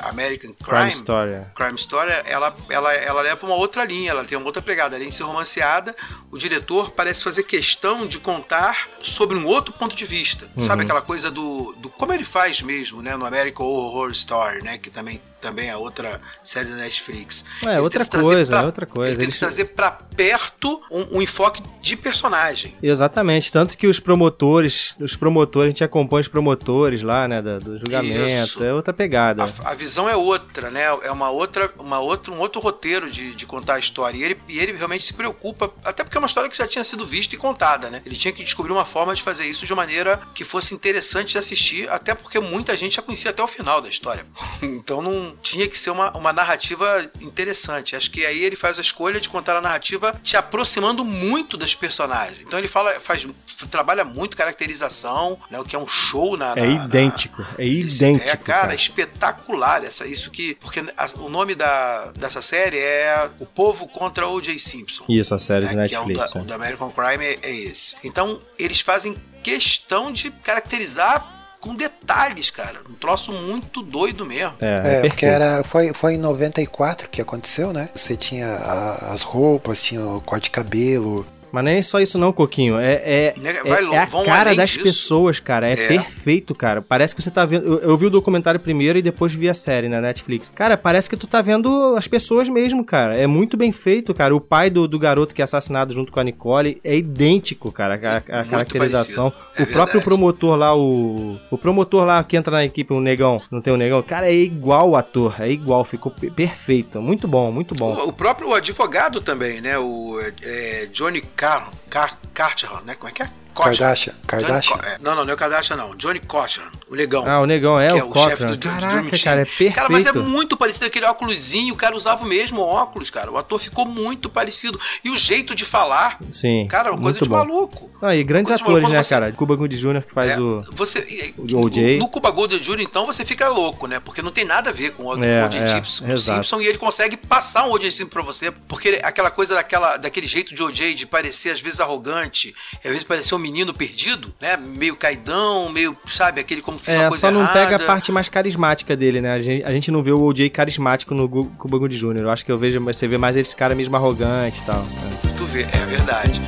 American Crime Crime, Story. Crime Story, ela, ela, ela leva uma outra linha, ela tem uma outra pegada. Além de ser romanceada, o diretor parece fazer questão de contar sobre um outro ponto de vista. Uhum. Sabe aquela coisa do, do. Como ele faz mesmo, né? No American Horror Story, né? Que também, também é outra série da Netflix. É, Ele outra coisa, pra- é outra coisa. Ele tenta Eles- trazer pra perto um, um enfoque de personagem. Exatamente, tanto que os promotores, os promotores, a gente acompanha os promotores lá, né, da- do, julgamento, Isso. é outra pegada. A, a visão é outra, né? É uma outra, uma outra, um outro roteiro de, de contar a história. E ele, e ele realmente se preocupa, até porque é uma história que já tinha sido vista e contada, né? Ele tinha que descobrir uma forma de fazer isso de uma maneira que fosse interessante de assistir, até porque muita gente já conhecia até o final da história. *laughs* Então não tinha que ser uma, uma narrativa interessante. Acho que aí ele faz a escolha de contar a narrativa te aproximando muito das personagens. Então ele fala, faz, trabalha muito caracterização, né? O que é um show na. É na- na- idêntico, é isso, idêntico. É, cara, cara. espetacular essa, isso que. Porque a- o nome da, dessa série é O Povo contra O.J. Simpson. Isso, a série de né, que é o Netflix. da, é. o da American Crime é, é esse. Então, eles fazem questão de caracterizar com detalhes, cara. Um troço muito doido mesmo. É, é É, porque era, foi, foi em 94 que aconteceu, né? Você tinha a- as roupas, tinha o corte de cabelo. Mas nem só isso não, Coquinho. É, é, Né, é- vai é a cara das disso. pessoas, cara. É, É. perfeito, cara. Parece que você tá vendo. Eu, eu vi o documentário primeiro e depois vi a série na Netflix. Cara, parece que tu tá vendo as pessoas mesmo, cara. É muito bem feito, cara. O pai do, do garoto que é assassinado junto com a Nicole é idêntico, cara. A, a caracterização. parecido. o É próprio promotor lá, o. O promotor lá que entra na equipe, o negão. Não tem o negão? Cara, é igual o ator. É igual. Ficou pe- perfeito. Muito bom, muito bom. O, o próprio advogado também, né? O é, Johnny Car, Car, Carter, né? Como é que é? Kardashian. Kardashian. Co- é, não, não, não é o Kardashian, não. Johnny Cochran, o negão. Ah, o negão é que o, Cochran. chefe do, do Dream Caraca, Team. cara, é perfeito. Cara, mas é muito parecido aquele óculosinho, o cara usava o mesmo óculos, cara. O ator ficou muito parecido. E o jeito de falar, Sim. cara, uma coisa de bom. maluco. Não, e grandes Coisa atores, né, você- cara? Cuba Gooding Jr. que faz É, o. você, o OJ. No, Cuba Gooding Jr., então, você fica louco, né? Porque não tem nada a ver com o É, O.J. é, Simpson, exato. Simpson e ele consegue passar um O.J. Simpson pra você, porque ele- aquela coisa daquela, daquele jeito de O.J. de parecer às vezes arrogante, às vezes parecer um menino perdido, né? Meio caidão, meio, sabe, aquele como fez uma É, coisa só não errada. pega a parte mais carismática dele, né? A gente, a gente não vê o OJ carismático no Cuba Gooding Jr. Eu acho que eu vejo, você vê mais esse cara mesmo arrogante e tal. né? Tu vê, é verdade.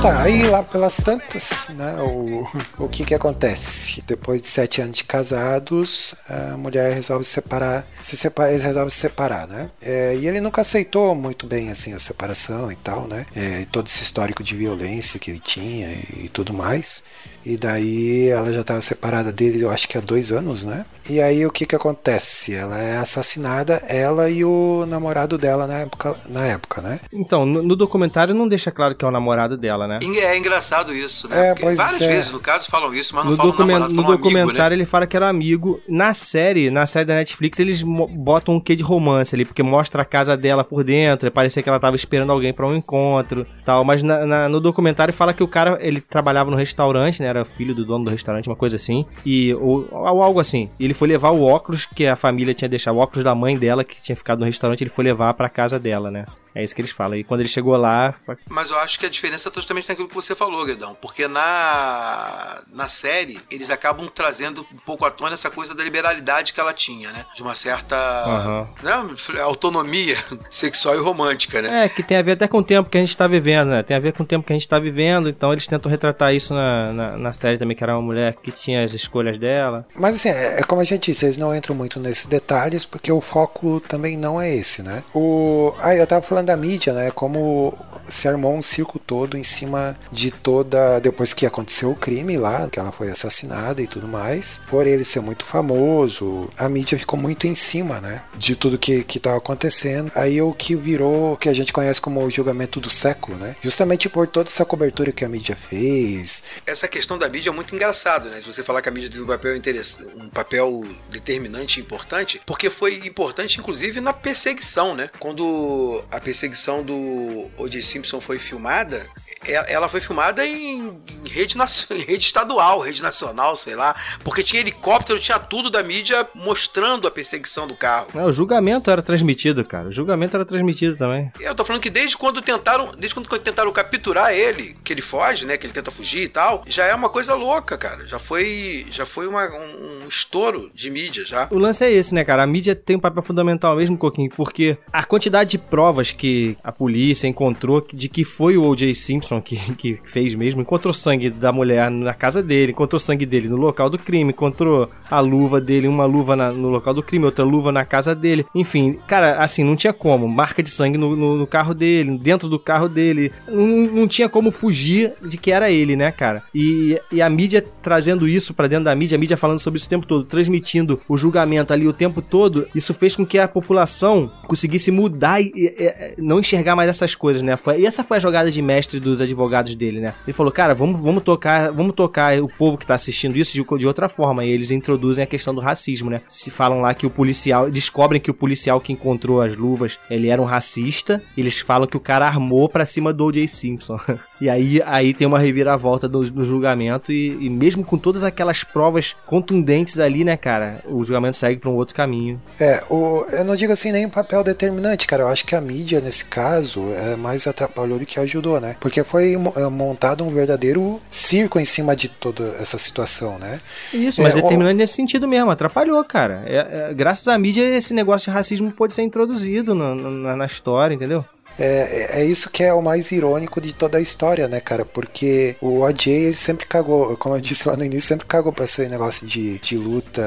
Tá, aí lá pelas tantas, né, o, o que que acontece? Depois de sete anos de casados, a mulher resolve se separar, se separa, eles resolvem se separar, né? É, e ele nunca aceitou muito bem, assim, a separação e tal, né? É, todo esse histórico de violência que ele tinha e, e tudo mais. E daí ela já estava separada dele, eu acho que há dois anos, né? E aí o que que acontece? Ela é assassinada, ela e o namorado dela na época, na época né? Então, no, no documentário não deixa claro que é o namorado dela, né? É engraçado isso, né? É, Porque pois várias é. vezes, no caso, falam isso, mas não No, falam documen- namorado, no falam amigo, documentário né? ele fala que era amigo. Na série, na série da Netflix, eles botam um quê de romance ali, porque mostra a casa dela por dentro, parecia que ela tava esperando alguém pra um encontro tal. Mas na- na- no documentário fala que o cara, ele trabalhava no restaurante, né? Era filho do dono do restaurante, uma coisa assim. E, ou, ou algo assim. Ele foi levar o óculos que a família tinha deixado, o óculos da mãe dela, que tinha ficado no restaurante, ele foi levar pra casa dela, né? É isso que eles falam. E quando ele chegou lá, Mas eu acho que a diferença é justamente naquilo que você falou, Guedão. Porque na, na série, eles acabam trazendo um pouco à tona essa coisa da liberalidade que ela tinha, né? De uma certa Aham. né? autonomia *laughs* sexual e romântica, né? É, que tem a ver até com o tempo que a gente tá vivendo, né? Tem a ver com o tempo que a gente tá vivendo, então eles tentam retratar isso na, na, na série também, que era uma mulher que tinha as escolhas dela. Mas assim, é, é como a gente disse, eles não entram muito nesses detalhes, porque o foco também não é esse, né? O... Ah, eu tava falando da mídia, né? Como se armou um circo todo em cima de toda. Depois que aconteceu o crime lá, que ela foi assassinada e tudo mais. Por ele ser muito famoso, a mídia ficou muito em cima, né? De tudo que, que tava acontecendo. Aí o que virou o que a gente conhece como o julgamento do século, né? Justamente por toda essa cobertura que a mídia fez. Essa questão da mídia é muito engraçado, né? Se você falar que a mídia tem um papel interessante, um papel determinante e importante, porque foi importante, inclusive, na perseguição, né? Quando a perseguição do O.J. Simpson foi filmada, ela foi filmada em, em rede, *laughs* em rede estadual, rede nacional, sei lá, porque tinha helicóptero, tinha tudo da mídia mostrando a perseguição do carro. É, o julgamento era transmitido, cara. O julgamento era transmitido também. Eu tô falando que desde quando tentaram, desde quando tentaram capturar ele, que ele foge, né, que ele tenta fugir e tal, já é uma coisa louca, cara. Já foi, já foi uma- um, um estouro de mídia já. O lance é esse, né, cara? A mídia tem um papel fundamental mesmo, Coquinho, porque a quantidade de provas que a polícia encontrou de que foi o O.J. Simpson que, que fez mesmo, encontrou sangue da mulher na casa dele, encontrou sangue dele no local do crime, encontrou a luva dele, uma luva na- no local do crime, outra luva na casa dele. Enfim, cara, assim, não tinha como. Marca de sangue no, no- no carro dele, dentro do carro dele. Não, não tinha como fugir de que era ele, né, cara? E, e a mídia trazendo isso pra dentro da mídia, a mídia falando sobre isso o tempo todo, transmitindo o julgamento ali o tempo todo, isso fez com que a população conseguisse mudar e, e- e não enxergar mais essas coisas, né? Foi- e essa foi a jogada de mestre dos advogados dele, né? Ele falou, cara, vamos, vamos tocar, vamos tocar o povo que tá assistindo isso de, de outra forma. E eles introduzem a questão do racismo, né? Se falam lá que o policial, descobrem que o policial que encontrou as luvas, ele era um racista. Eles falam que o cara armou pra cima do O.J. Simpson. *laughs* e aí, aí tem uma reviravolta do, do julgamento e, e mesmo com todas aquelas provas contundentes ali, né, cara, o julgamento segue pra um outro caminho. É, o, eu não digo assim nem um papel determinante, cara. Eu acho que a mídia, nesse caso, é mais atrapalhou do que ajudou, né? Porque foi é, montado um verdadeiro circo em cima de toda essa situação, né? Isso, mas É, o- determinante nesse sentido mesmo, atrapalhou, cara. É, é, graças à mídia, esse negócio de racismo pode ser introduzido na, na, na história, entendeu? É, é isso que é o mais irônico de toda a história, né, cara? Porque o OJ, ele sempre cagou, como eu disse lá no início, sempre cagou pra esse negócio de, de luta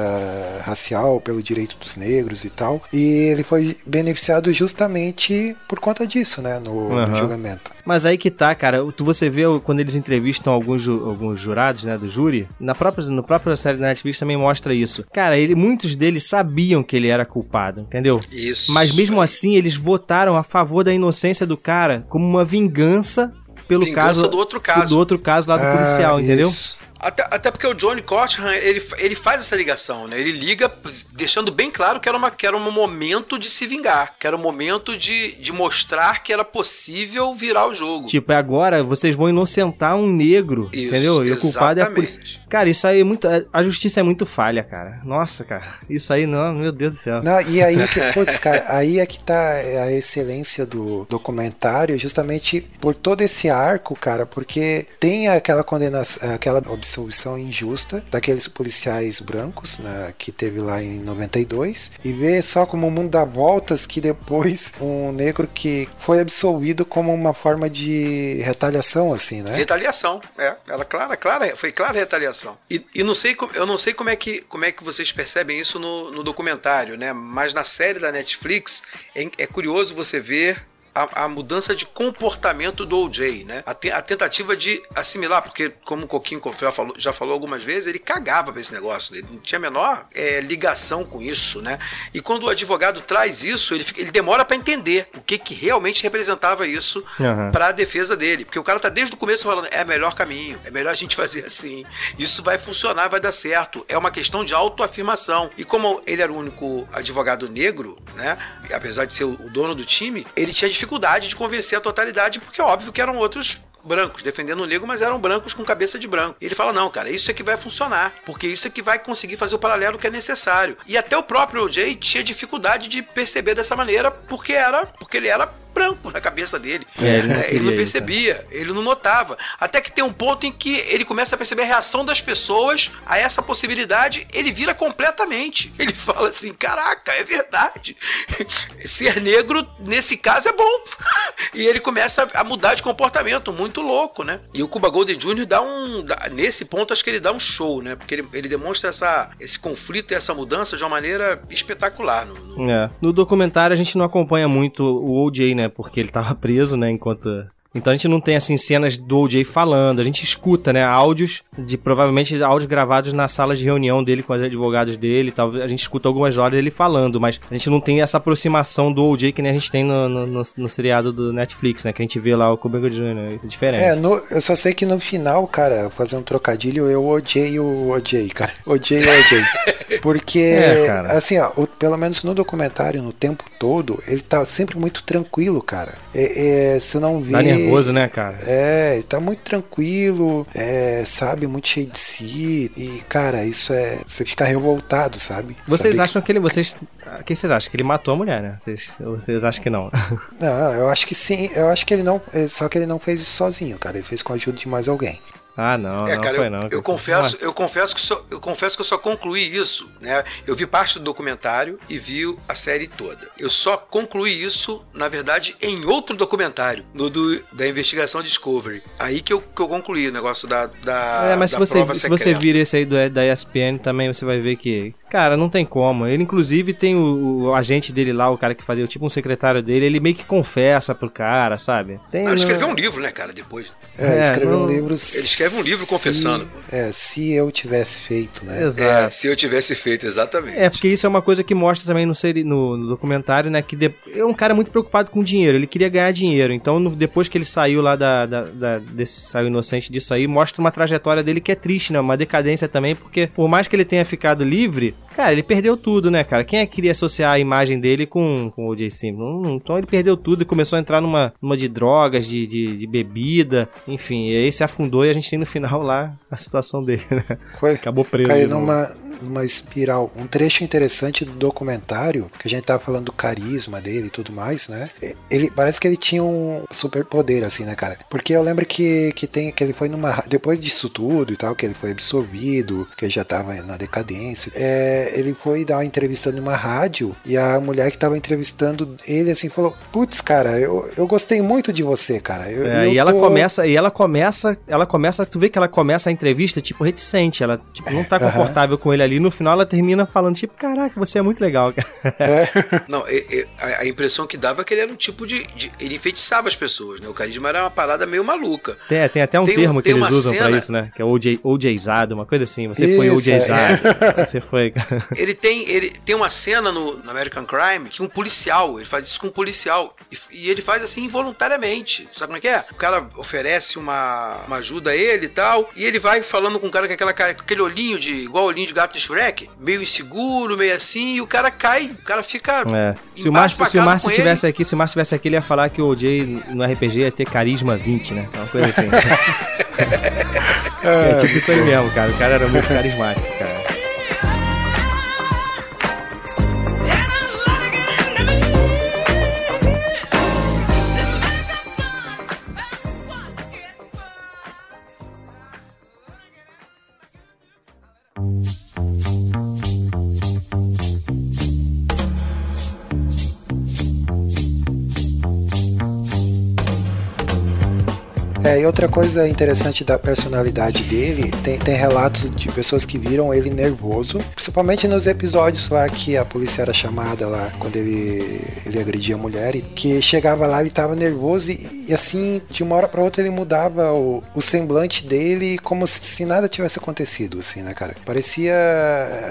racial pelo direito dos negros e tal. E ele foi beneficiado justamente por conta disso, né, no, no Aham. julgamento. Mas aí que tá, cara. Tu você vê quando eles entrevistam alguns, ju- alguns jurados, né, do júri, na própria, no própria série da Netflix também mostra isso. Cara, ele, muitos deles sabiam que ele era culpado, entendeu? Isso. Mas mesmo assim, eles votaram a favor da inocência do cara como uma vingança pelo Vingança caso do outro caso. do outro caso lá do Ah, policial, entendeu? isso. Até, até porque o Johnny Cochran, ele, ele faz essa ligação, né? Ele liga deixando bem claro que era, uma, que era um momento de se vingar, que era um momento de, de mostrar que era possível virar o jogo. Tipo, é agora vocês vão inocentar um negro, Isso, entendeu? E o culpado é a exatamente. Cara, isso aí é muito. A justiça é muito falha, cara. Nossa, cara. Isso aí não, meu Deus do céu. Não, e aí que, *laughs* putz, cara, aí é que tá a excelência do documentário, justamente por todo esse arco, cara, porque tem aquela condenação, aquela absolvição injusta daqueles policiais brancos, né, que teve lá em 92, e ver só como o mundo dá voltas que depois um negro que foi absolvido como uma forma de retaliação, assim, né? Retaliação, é. Ela clara, clara, foi clara retaliação. E, e não sei, eu não sei como é que, como é que vocês percebem isso no, no documentário, né? Mas na série da Netflix é, é curioso você ver a, a mudança de comportamento do OJ, né? A, te- a tentativa de assimilar, porque como o Coquinho já falou, já falou algumas vezes, ele cagava pra esse negócio, ele não tinha a menor é, ligação com isso, né? E quando o advogado traz isso, ele, fica- ele demora pra entender o que, que realmente representava isso Aham. para a defesa dele. Porque o cara tá desde o começo falando, é o melhor caminho, é melhor a gente fazer assim. Isso vai funcionar, vai dar certo. É uma questão de autoafirmação. E como ele era o único advogado negro, né? Apesar de ser o o dono do time, ele tinha dificuldade de convencer a totalidade, porque é óbvio que eram outros brancos, defendendo o negro, mas eram brancos com cabeça de branco. E ele fala: não, cara, isso é que vai funcionar, porque isso é que vai conseguir fazer o paralelo que é necessário. E até o próprio OJ tinha dificuldade de perceber dessa maneira, porque era, porque ele era branco na cabeça dele. É, ele não É, ele não isso, percebia, ele não notava. Até que tem um ponto em que ele começa a perceber a reação das pessoas a essa possibilidade, ele vira completamente. *laughs* Ele fala assim: caraca, é verdade. *laughs* Ser negro, nesse caso, é bom. *laughs* E ele começa a mudar de comportamento, muito louco, né? E o Cuba Golden Jr. dá um. dá- nesse ponto, acho que ele dá um show, né? Porque ele, ele demonstra essa, esse conflito e essa mudança de uma maneira espetacular. No, no- É. No documentário a gente não acompanha muito o OJ, né? Porque ele tava preso, né? Enquanto. Então a gente não tem assim cenas do OJ falando, a gente escuta, né, áudios de provavelmente áudios gravados na sala de reunião dele com os advogados dele, talvez a gente escuta algumas horas dele falando, mas a gente não tem essa aproximação do OJ que a gente tem no, no, no- no seriado do Netflix, né, que a gente vê lá o Cuba Jr. É diferente. É, no- eu só sei que no final, cara, fazer um trocadilho, eu odiei o OJ, cara. Odiei o OJ. Porque, *laughs* É, cara. assim, ó, o- pelo menos no documentário, no tempo todo, ele tá sempre muito tranquilo, cara. É, é, você não vê. Tá nervoso, né, cara? É, ele tá muito tranquilo, é, sabe, muito cheio de si. E, cara, isso é. Você fica revoltado, sabe? Vocês Saber acham que ele. Vocês. O que vocês acham? Que ele matou a mulher, né? Vocês, vocês acham que não? que- Não, eu acho que sim. Eu acho que ele não. é, Só que ele não fez isso sozinho, cara. Ele fez com a ajuda de mais alguém. Ah, não. É, não cara, foi eu, não. eu confesso, eu confesso que só, eu confesso que eu só concluí isso, né? Eu vi parte do documentário e vi a série toda. Eu só concluí isso, na verdade, em outro documentário, no do, da investigação Discovery. Aí que eu, que eu concluí o negócio da, da, É, mas se da você, prova se você vir esse aí do, da ESPN também, você vai ver que, cara, não tem como. Ele, inclusive, tem o, o agente dele lá, o cara que fazia, tipo um secretário dele, ele meio que confessa pro cara, sabe? Tem, Ah, ele escreveu um livro, né, cara, depois. É, É, escreveu não- um livro. Escreve um livro se- confessando. É, se eu tivesse feito, né? É, Exato. se eu tivesse feito, exatamente. É, porque isso é uma coisa que mostra também no, seri- no, no documentário, né? Que de- é um cara muito preocupado com dinheiro, ele queria ganhar dinheiro. Então, no- depois que ele saiu lá da, da- da- desse, saiu inocente disso aí, mostra uma trajetória dele que é triste, né? Uma decadência também, porque por mais que ele tenha ficado livre, cara, ele perdeu tudo, né, cara? Quem é que queria associar a imagem dele com, com o O.J. Simpson? Então ele perdeu tudo e começou a entrar numa, numa de drogas, de, de, de bebida, enfim, e aí se afundou e a gente no final lá a situação dele, né? Acabou preso. Caiu numa, numa espiral. Um trecho interessante do documentário, que a gente tava falando do carisma dele e tudo mais, né? Ele parece que ele tinha um superpoder, assim, né, cara? Porque eu lembro que, que tem que ele foi numa. Depois disso tudo e tal, que ele foi absorvido, que ele já tava na decadência. É, ele foi dar uma entrevista numa rádio e a mulher que tava entrevistando ele assim falou: Putz, cara, eu, eu gostei muito de você, cara. Eu, É, eu e ela tô- começa, e ela começa, ela começa, tu vê que ela começa a entrevista, tipo, reticente, ela, tipo, não tá Aham. confortável com ele ali, no final ela termina falando, tipo, caraca, você é muito legal, cara. *laughs* Não, e- e- a, impressão que dava é que ele era um tipo de, de- Ele enfeitiçava as pessoas, né? O carisma era uma parada meio maluca. Tem, tem até um Tem termo que tem eles uma usam pra cena- isso, né, que é OJ, OJzado, uma coisa assim, você foi Isso, é. *laughs* Você foi, cara. Ele tem, ele tem uma cena no, no American Crime que um policial, ele faz isso com um policial. E, e ele faz assim involuntariamente. Sabe como é que é? O cara oferece uma, uma ajuda a ele e tal. E ele vai falando com o cara com, aquela, cara- com aquele olhinho de. igual o olhinho de gato de Shrek, meio inseguro, meio assim, e o cara cai, o cara fica. É. Se o Márcio, se o Márcio tivesse aqui, se o Márcio tivesse aqui, ele ia falar que o OJ no RPG ia ter carisma 20, né? Uma coisa assim. *laughs* é tipo isso aí mesmo, cara. O cara era muito carismático, cara. É, e outra coisa interessante da personalidade dele, tem, tem relatos de pessoas que viram ele nervoso, principalmente nos episódios lá que a polícia era chamada lá, quando ele, ele agredia a mulher, e que chegava lá, ele tava nervoso e, e assim, de uma hora pra outra ele mudava o, o semblante dele como se nada tivesse acontecido, assim, né, cara? Parecia.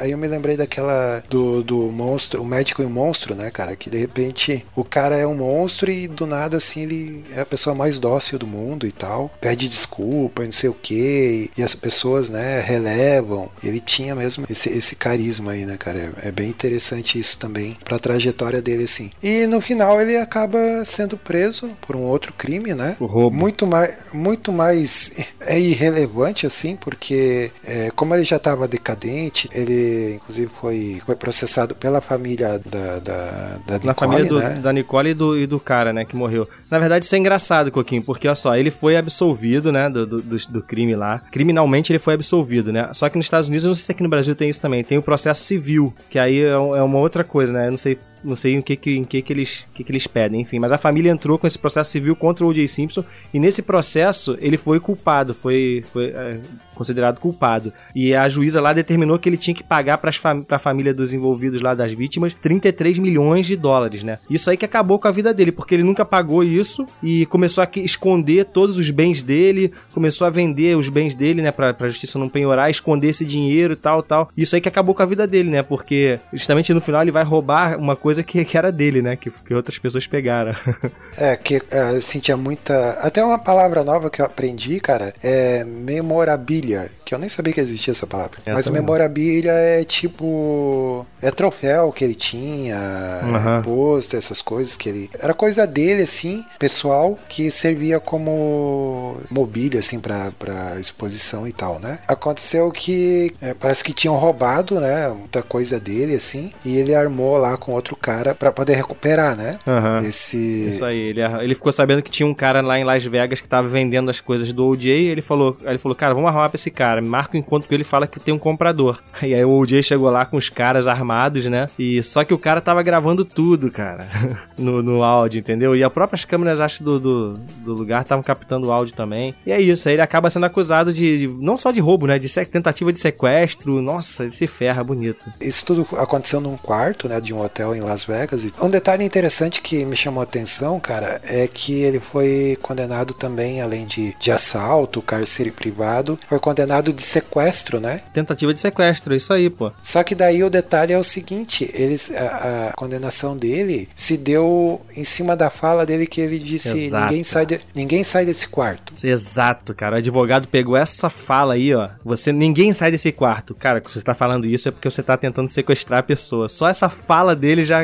Aí eu me lembrei daquela do, do monstro, o médico e o monstro, né, cara? Que de repente o cara é um monstro e do nada, assim, ele é a pessoa mais dócil do mundo e tal. Pede desculpa, e não sei o que, e as pessoas, né, relevam. Ele tinha mesmo esse, esse carisma aí, né, cara? É, é bem interessante isso também pra trajetória dele, assim. E no final ele acaba sendo preso por um outro crime, né? O roubo. Muito mais, muito mais é irrelevante, assim, porque é, como ele já estava decadente, ele inclusive foi, foi processado pela família da, da, da Na Nicole, família do- né? da Nicole e do, e do cara, né, que morreu. Na verdade, isso é engraçado, Coquinho, porque, olha só, ele foi absolvido, né, do, do, do- crime lá. Criminalmente, ele foi absolvido, né? Só que nos Estados Unidos, eu não sei se aqui no Brasil tem isso também, tem o processo civil, que aí é, é uma outra coisa, né? Eu não sei não sei em que, que, em que, que, eles, que, que eles pedem, enfim. Mas a família entrou com esse processo civil contra o O.J. Simpson e nesse processo ele foi culpado, foi, foi é, considerado culpado. E a juíza lá determinou que ele tinha que pagar para fam a família dos envolvidos lá, das vítimas, 33 milhões de dólares, né? Isso aí que acabou com a vida dele, porque ele nunca pagou isso e começou a esconder todos os bens dele, começou a vender os bens dele, né, pra, pra justiça não penhorar, esconder esse dinheiro e tal, tal. Isso aí que acabou com a vida dele, né? Porque justamente no final ele vai roubar uma coisa que, que era dele, né? Que, que outras pessoas pegaram. *laughs* É, que é, assim, tinha muita. Até uma palavra nova que eu aprendi, cara, é memorabilia, que eu nem sabia que existia essa palavra. Eu Mas também memorabilia é tipo. É troféu que ele tinha, Aham. é pôster, essas coisas que ele. Era coisa dele, assim, pessoal, que servia como mobília, assim, pra, pra exposição e tal, né? Aconteceu que é, parece que tinham roubado, né? Muita coisa dele, assim, e ele armou lá com outro cara pra poder recuperar, né? Aham. Esse. Isso aí, ele, ele ficou sabendo que tinha um cara lá em Las Vegas que tava vendendo as coisas do OJ, e ele falou, ele falou, cara, vamos arrumar esse cara, marca o encontro que ele fala que tem um comprador. *laughs* E aí o OJ chegou lá com os caras armados, né? E só que o cara tava gravando tudo, cara, *laughs* no, no áudio, entendeu? E as próprias câmeras, acho, do, do, do lugar estavam captando o áudio também. E é isso, aí ele acaba sendo acusado de, não só de roubo, né? De tentativa de sequestro, nossa, ele se ferra, bonito. Isso tudo aconteceu num quarto, né, de um hotel em Las Vegas. Um detalhe interessante que me chamou a atenção, cara, é que ele foi condenado também, além de, de assalto, cárcere privado, foi condenado de sequestro, né? Tentativa de sequestro, isso aí, pô. Só que daí o detalhe é o seguinte, eles, a, a condenação dele se deu em cima da fala dele que ele disse Exato. ninguém sai, de- ninguém sai desse quarto. Exato, cara. O advogado pegou essa fala aí, ó. Você ninguém sai desse quarto. Cara, que você tá falando isso é porque você tá tentando sequestrar a pessoa. Só essa fala dele já,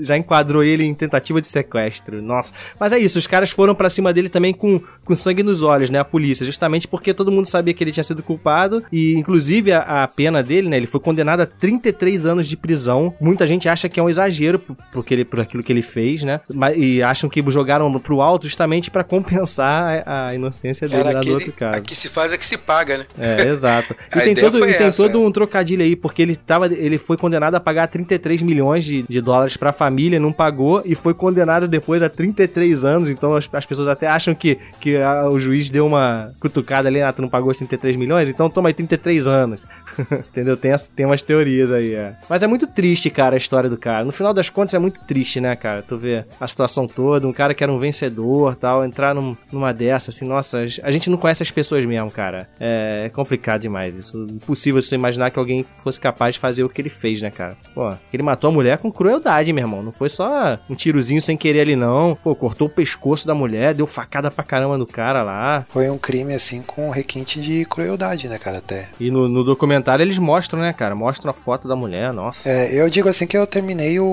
já enquadrou ele em tentativa de sequestro. Nossa. Mas é isso, os caras foram pra cima dele também com, com sangue nos olhos, né? A polícia, justamente porque todo mundo sabia que ele tinha sido culpado e inclusive a, a pena dele, né? Ele foi condenado a 33 anos de prisão. Muita gente acha que é um exagero por, por, que ele- por aquilo que ele fez, né? Mas, e acham que jogaram pro alto justamente pra compensar a, a inocência dele Cara, lá do outro cara. aqui se faz é que se paga, né? É, exato. *laughs* E A tem, todo, e tem essa, todo é. um trocadilho aí, porque ele, tava, ele foi condenado a pagar 33 milhões de, de dólares pra família, não pagou, e foi condenado depois a 33 anos. Então as, as pessoas até acham que, que ah, o juiz deu uma cutucada ali, ah, tu não pagou os 33 milhões? Então toma aí 33 anos. *laughs* Entendeu? Tem, as- tem umas teorias aí, é. Mas é muito triste, cara, a história do cara. No final das contas é muito triste, né, cara? Tu vê a situação toda, um cara que era um vencedor tal, entrar num- numa dessa, assim, nossa, a gente não conhece as pessoas mesmo, cara. É, é complicado demais isso. Impossível você imaginar que alguém fosse capaz de fazer o que ele fez, né, cara? Pô, ele matou a mulher com crueldade, meu irmão. Não foi só um tirozinho sem querer ali, não. Pô, cortou o pescoço da mulher, deu facada pra caramba no cara lá. Foi um crime assim com requinte de crueldade, né, cara? Até. E no, no documentário eles mostram, né, cara? Mostram a foto da mulher, nossa. É, eu digo assim que eu terminei o,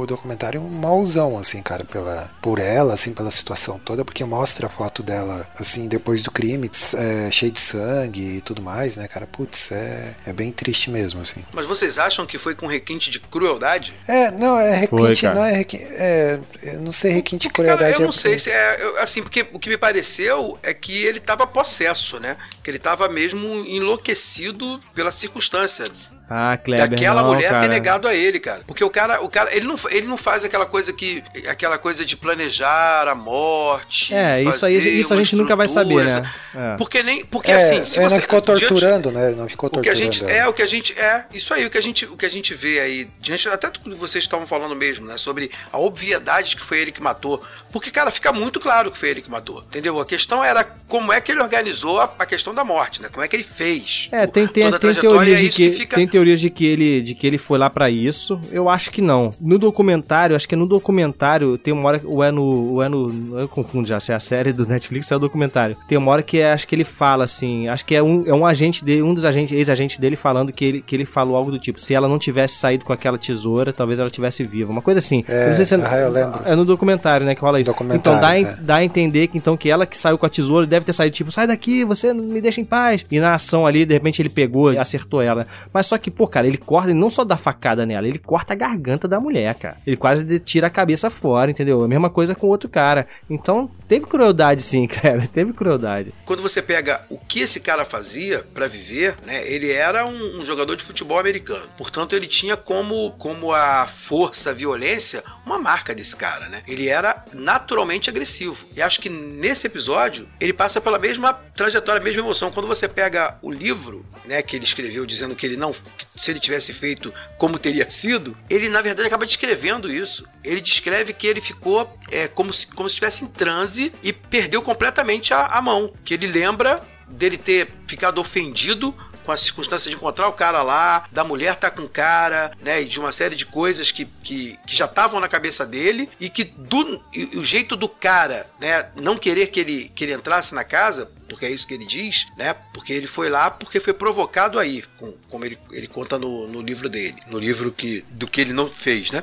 o documentário malzão, assim, cara, pela, por ela, assim, pela situação toda, porque mostra a foto dela, assim, depois do crime, é, cheia de sangue e tudo mais, né, cara? Putz, é, é bem triste mesmo, assim. Mas vocês acham que foi com requinte de crueldade? É, não, é Foi, requinte, cara. não é requinte, é, eu não sei, requinte de Porque, cara, crueldade eu é não porque- sei se é. eu- assim, porque o que me pareceu é que ele tava possesso, né? Que ele tava mesmo enlouquecido pela circunstância. Ah, Kleber, daquela não, mulher cara. ter negado a ele, cara. Porque o cara, o cara, ele não, ele não faz aquela coisa que. aquela coisa de planejar a morte. É, isso aí isso a gente nunca vai saber, né? É. Porque nem. Porque É, assim, se é, você. não ficou diante- torturando, né? Não ficou O que a torturando. gente é, o que a gente é, isso aí, o que a gente, o que a gente vê aí, diante até do que vocês estavam falando mesmo, né, sobre a obviedade de que foi ele que matou. Porque, cara, fica muito claro que foi ele que matou, entendeu? A questão era como é que ele organizou a, a questão da morte, né? Como é que ele fez. É, tem, tem, toda a tem trajetória, teorias é de isso que, que fica- tem teorias de que ele de que ele foi lá pra isso. Eu acho que não. No documentário, acho que no documentário tem uma hora ou é no ou é no eu confundo já se é a série do *laughs* Netflix ou é o documentário. Tem uma hora que é, acho que ele fala assim, acho que é um, é um agente dele, um dos agentes, ex-agentes dele falando que ele, que ele falou algo do tipo, se ela não tivesse saído com aquela tesoura, talvez ela tivesse viva. Uma coisa assim. É, não sei se é, ah, eu lembro. é no documentário, né, que rola isso. Então dá, é. dá a entender que então que ela que saiu com a tesoura deve ter saído tipo, sai daqui, você não me deixa em paz. E na ação ali, de repente ele pegou e acertou ela. Mas só que, pô, cara, ele corta, ele não só dá facada nela, ele corta a garganta da mulher, cara. Ele quase tira a cabeça fora, entendeu? A mesma coisa com o outro cara. Então, teve crueldade sim, *laughs* cara. Teve crueldade. Quando você pega o que esse cara fazia pra viver, né? Ele era um, um jogador de futebol americano. Portanto, ele tinha como, como a força, a violência, uma marca desse cara, né? Ele era naturalmente agressivo. E acho que nesse episódio, ele passa pela mesma trajetória, a mesma emoção. Quando você pega o livro, né, que ele escreveu dizendo que ele não, que se ele tivesse feito como teria sido, ele na verdade acaba descrevendo isso. Ele descreve que ele ficou é, como se como se estivesse em transe e perdeu completamente a, a mão. Que ele lembra dele ter ficado ofendido com a circunstância de encontrar o cara lá, da mulher tá com o cara, né, e de uma série de coisas que, que, que já estavam na cabeça dele e que do, e o jeito do cara, né, não querer que ele, que ele entrasse na casa, porque é isso que ele diz, né, porque ele foi lá porque foi provocado aí, com, como ele, ele conta no, no livro dele, no livro que, do que ele não fez, né,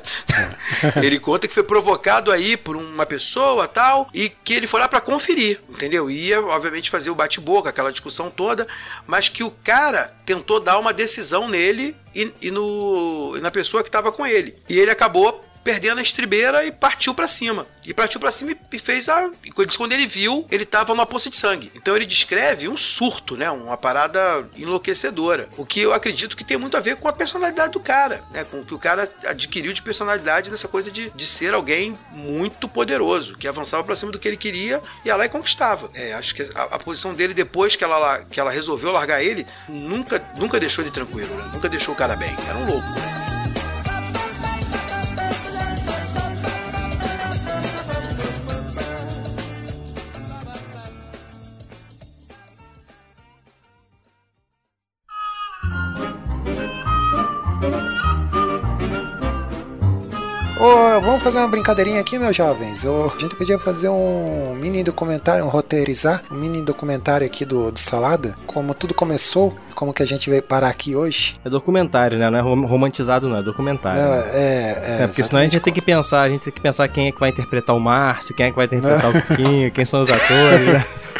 *laughs* ele conta que foi provocado aí por uma pessoa tal, e que ele foi lá pra conferir, entendeu? Ia, obviamente, fazer o bate-boca, aquela discussão toda, mas que o cara tentou dar uma decisão nele e, e no, e na pessoa que tava com ele. E ele acabou perdendo a estribeira e partiu pra cima. E partiu pra cima e- fez a. Quando ele viu, ele tava numa poça de sangue. Então ele descreve um surto, né? Uma parada enlouquecedora. O que eu acredito que tem muito a ver com a personalidade do cara, né? Com o que o cara adquiriu de personalidade nessa coisa de, de ser alguém muito poderoso, que avançava pra cima do que ele queria e ia lá e conquistava. É, acho que a, a posição dele depois que ela, la- que ela resolveu largar ele, nunca, nunca deixou ele tranquilo, né? Nunca deixou o cara bem. Era um louco. Ô, fazer uma brincadeirinha aqui, meus jovens. Ô, a gente podia fazer um mini documentário, um roteirizar, um mini documentário aqui do, do Salada, como tudo começou, como que a gente veio parar aqui hoje. É documentário, né? Não é rom- romantizado, não. É documentário. Não, né? é, é, É, porque senão a gente exatamente tem que pensar, a gente tem que pensar quem é que vai interpretar o Márcio, quem é que vai interpretar o *laughs* Coquinho, quem são os atores, né? *laughs*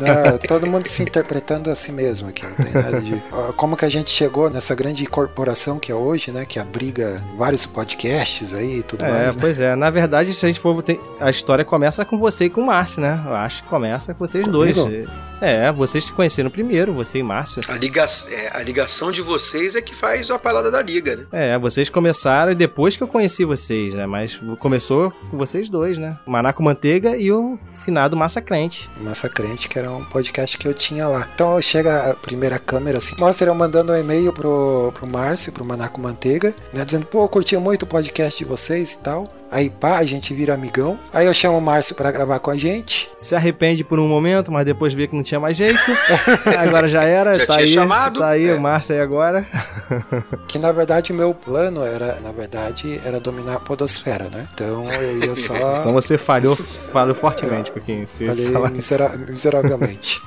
Não, todo mundo se interpretando a si mesmo aqui, não tem nada de. Como que a gente chegou nessa grande corporação que é hoje, né? Que abriga vários podcasts aí e tudo É, mais. Né? pois é. Na verdade, se a gente for. tem- A história começa com você e com o Márcio, né? Eu acho que começa com vocês dois. Comigo? É, vocês se conheceram primeiro, você e Márcio. A, liga... é, a ligação de vocês é que faz a parada da liga, né? É, vocês começaram e depois que eu conheci vocês, né? Mas começou com vocês dois, né? O Manaco Manteiga e o finado Massa Crente. Crente, que era um podcast que eu tinha lá. Então chega a primeira câmera assim, mostra eu mandando um e-mail pro, pro Márcio, pro Manaco Manteiga, né? Dizendo, pô, eu curtia muito o podcast de vocês e tal. Aí pá, a gente vira amigão. Aí eu chamo o Márcio pra gravar com a gente. Se arrepende por um momento, mas depois vê que não tinha mais jeito. *laughs* agora já era, Já tá tinha aí. chamado, Tá aí é. o Márcio aí agora. *laughs* Que na verdade o meu plano era, na verdade, era dominar a podosfera, né? Então eu ia só. *laughs* Então você falhou, Isso- falhou fortemente, Coquinho. Eu ia Falei misera- miseravelmente.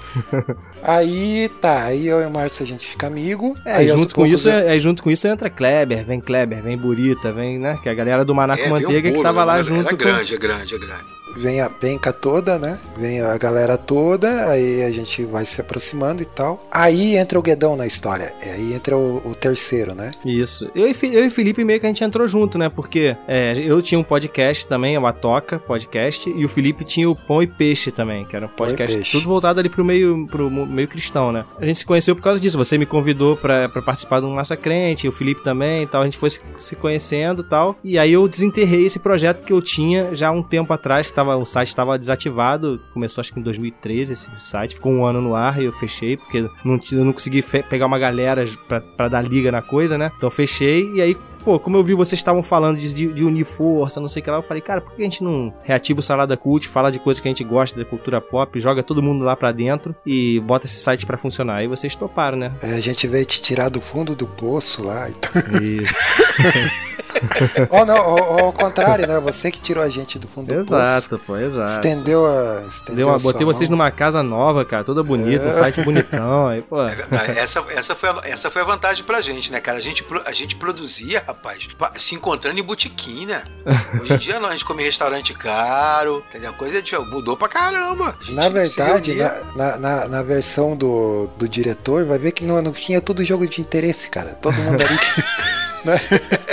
aí tá, aí eu e o Márcio a gente fica amigo. É, aí junto com, isso, eu- é, junto com isso entra Kleber, vem Kleber, vem Burita, vem, né? Que é a galera do Manaco É, Manteiga que tava lá Era junto com. grande, é grande, é grande. Vem a penca toda, né? Vem a galera toda, aí a gente vai se aproximando e tal. Aí entra o Guedão na história. É, Aí entra o, o terceiro, né? Isso. Eu e, eu e Felipe meio que a gente entrou junto, né? Porque é, eu tinha um podcast também, uma Toca podcast, e o Felipe tinha o Pão e Peixe também, que era um podcast tudo voltado ali pro meio, pro meio cristão, né? A gente se conheceu por causa disso. Você me convidou pra, pra participar de um Massa Crente, o Felipe também e tal. A gente foi se, se conhecendo e tal. E aí eu desenterrei esse projeto que eu tinha já há um tempo atrás, que tava, o site estava desativado. Começou acho que em 2013 esse site. Ficou um ano no ar e eu fechei, porque não, eu não consegui pegar uma galera pra, pra dar liga na coisa, né? Então fechei e aí pô, como eu vi vocês estavam falando de, de- unir força, não sei o que lá, eu falei, cara, por que a gente não reativa o Salada Cult, fala de coisas que a gente gosta da cultura pop, joga todo mundo lá pra dentro e bota esse site pra funcionar? Aí vocês toparam, né? É, a gente veio te tirar do fundo do poço lá. Então... Isso. *laughs* ou não, ou, ou ao contrário, né? Você que tirou a gente do fundo do poço. exato, pô, exato. Estendeu a. Estendeu Deu uma, a sua botei vocês mão. numa casa nova, cara, toda bonita, um É. site bonitão, aí, pô. É verdade. Essa, essa, foi a, essa foi a vantagem pra gente, né, cara? A gente, a gente produzia, rapaz, pa- se encontrando em botequim, né? Hoje em dia não, a gente come em restaurante caro, entendeu? A coisa de- mudou pra caramba. Na verdade, na, na, na- na versão do, do diretor, vai ver que no, no fim é tudo jogo de interesse, cara. Todo mundo ali que. *laughs* né? *laughs*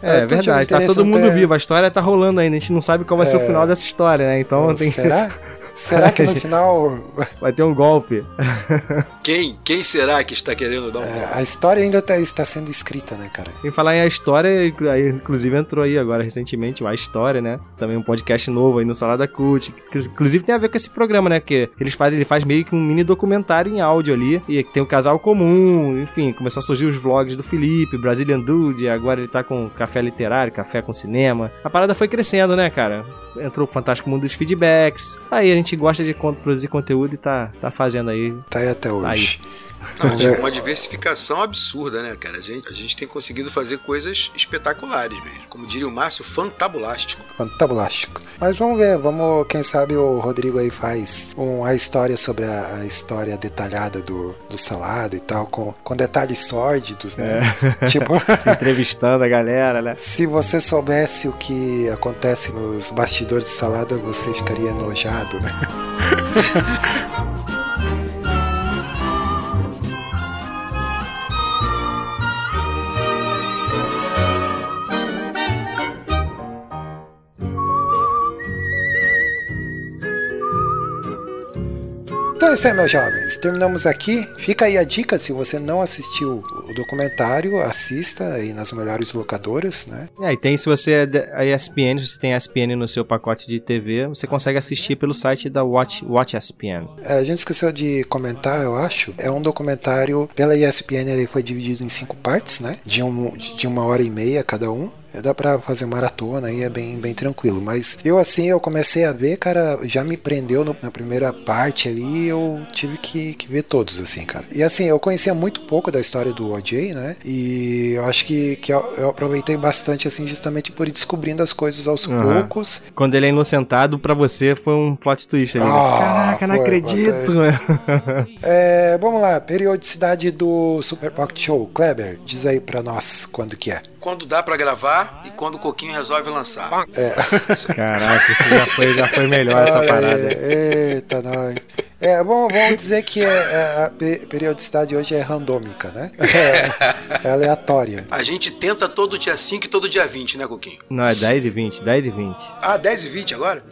É, de verdade, tá todo mundo até- vivo, a história tá rolando ainda, a gente não sabe qual vai ser o É. final dessa história, né? Então tem, Será? *laughs* Será que no *laughs* final vai ter um golpe. Quem, quem será que está querendo dar um é, a história ainda tá- está sendo escrita, né, cara? Em falar em a história, aí, inclusive entrou aí agora recentemente o A História, né? Também um podcast novo aí no Salada Cult. que, Inclusive tem a ver com esse programa, né? Porque eles fazem, ele faz meio que um mini documentário em áudio ali. E tem um casal comum, enfim, começou a surgir os vlogs do Felipe, Brazilian Dude, agora ele tá com café literário, café com cinema. A parada foi crescendo, né, cara? Entrou o Fantástico Mundo dos Feedbacks. Aí a gente gosta de produzir conteúdo e tá, tá fazendo aí. Tá aí até hoje. Não, gente, uma diversificação absurda, né, cara? A gente, a gente tem conseguido fazer coisas espetaculares mesmo. Como diria o Márcio, fantabulástico. Fantabulástico. Mas vamos ver, vamos, quem sabe o Rodrigo aí faz um, a história sobre a, a história detalhada do, do salado e tal, com, com detalhes sórdidos, né? *laughs* Tipo, *laughs* Entrevistando a galera, né? se você soubesse o que acontece nos bastidores de salada, você ficaria enojado, né? *laughs* Então é isso aí, meus jovens. Terminamos aqui. Fica aí a dica: se você não assistiu o documentário, assista aí nas melhores locadoras, né? É, e tem, se você é da- a ESPN, se você tem ESPN no seu pacote de TV, você consegue assistir pelo site da Watch, Watch ESPN. É, a gente esqueceu de comentar, eu acho. É um documentário pela ESPN, ele foi dividido em cinco partes, né? De, um, de uma hora e meia cada um. Dá pra fazer maratona aí, é bem, bem tranquilo. Mas eu, assim, eu comecei a ver, cara, já me prendeu no- na primeira parte ali, eu tive que, que ver todos, assim, cara. E assim, eu conhecia muito pouco da história do OJ, né? E eu acho que, que eu, eu aproveitei bastante, assim, justamente por ir descobrindo as coisas aos Aham. poucos. Quando ele é inocentado, pra você foi um plot twist ali. né? Ah, Caraca, não foi, acredito. *laughs* É, vamos lá, periodicidade do Super Pocket Show. Kleber, diz aí pra nós quando que é. Quando dá pra gravar e quando o Coquinho resolve lançar. Caraca, isso já foi, já foi melhor essa parada. Eita, nós. É, bom, vamos dizer que é- é- a pe- periodicidade hoje é randômica, né? É, é aleatória. A gente tenta todo dia 5 e todo dia 20, né, Coquinho? Não, é 10 e 20, 10 e 20. Ah, 10 e 20 agora?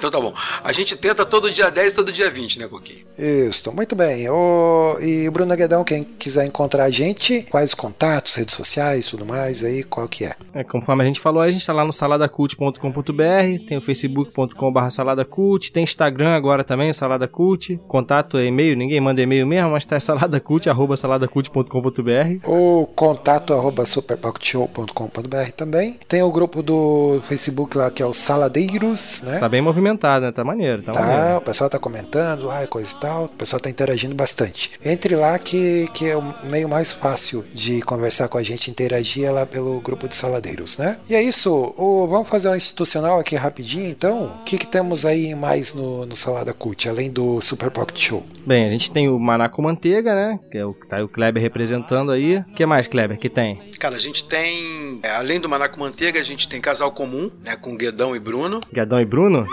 Então tá bom. A gente tenta todo dia 10 e todo dia 20, né, Coquinho? Isso, muito bem. O, e Bruno Guedão, quem quiser encontrar a gente, quais contatos, redes sociais, tudo mais, aí, qual que é? É, conforme a gente falou, a gente tá lá no saladacult.com.br, tem o facebook.com.br saladacult, tem Instagram agora também, o Salada Cult, contato é e-mail, ninguém manda e-mail mesmo, mas tá *laughs* saladacult, arroba saladacult.com.br. O contato arroba superpocketshow.com.br também. Tem o grupo do Facebook lá que é o Saladeiros, né? Tá bem movimentado, né? Tá maneiro, tá, Tá, maneiro. o pessoal tá comentando lá e coisa e tal, o pessoal tá interagindo bastante. Entre lá que, que é o meio mais fácil de conversar com a gente, interagir é lá pelo grupo de saladeiros, né? E é isso, o, vamos fazer um institucional aqui rapidinho então. O que, que temos aí mais no, no Salada Cult, além do Super Pocket Show? Bem, a gente tem o Maná com Manteiga, né? Que é o que tá aí o Kleber representando aí. O que mais, Kleber, que tem? Cara, a gente tem, é, além do Maná com Manteiga, a gente tem Casal Comum, né, com Guedão e Bruno. Gadão e Bruno?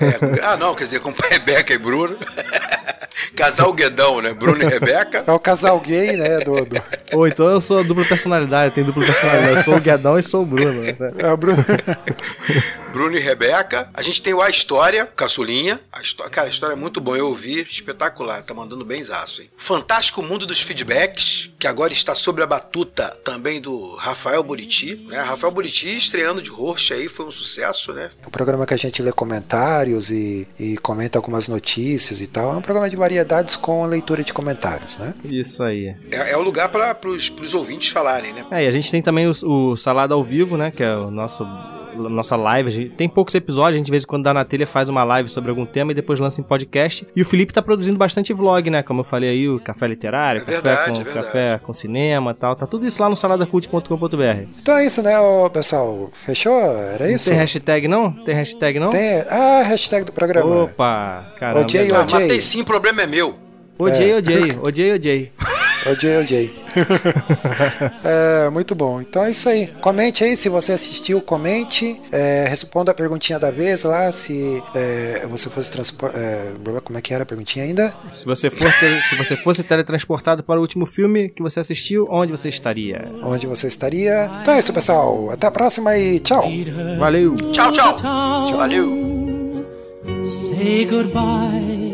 É, ah, não, quer dizer, com *laughs* Rebeca e Bruno. *laughs* Casal Guedão, né? Bruno e Rebeca. É o casal gay, né? Do, do- Ou então eu sou dupla personalidade, tenho dupla personalidade. Eu sou o Gadão e sou o Bruno. né? é o Bruno. *laughs* Bruno e Rebeca. A gente tem o A História, Caçulinha. A história, cara, a história é muito boa, eu ouvi, espetacular. Tá mandando bem zaço, hein? Fantástico Mundo dos Feedbacks, que agora está sob a batuta também do Rafael Buriti. Né? Rafael Buriti estreando de host aí, foi um sucesso, né? É um programa que a gente lê comentários e, e comenta algumas notícias e tal. É um programa de variedades com leitura de comentários, né? Isso aí. É, é o lugar para os ouvintes falarem, né? É, e a gente tem também o, o Salada ao Vivo, né? Que é o nosso nossa live. A gente, tem poucos episódios, a gente de vez em quando dá na telha, faz uma live sobre algum tema e depois lança em podcast. E o Felipe tá produzindo bastante vlog, né? Como eu falei aí, o café literário, É café, verdade, com, é café com cinema e tal. Tá tudo isso lá no saladacult.com.br. Então é isso, né, pessoal? Fechou? Era isso? Tem hashtag não? Tem hashtag não? Tem- Ah, hashtag do programa. Opa, caramba. Odiei, é Ah, odiei. matei sim, o problema é meu. Odiei, É. odiei, odiei, odiei. Odiei, odiei. *laughs* é, muito bom. Então é isso aí. Comente aí se você assistiu, comente. É, responda a perguntinha da vez lá, se é, você fosse transportar. como é que era a perguntinha ainda? Se você, for ter- se você fosse teletransportado para o último filme que você assistiu, onde você estaria? Onde você estaria? Então é isso, pessoal. Até a próxima e tchau. Valeu! Tchau, tchau. Valeu. Say goodbye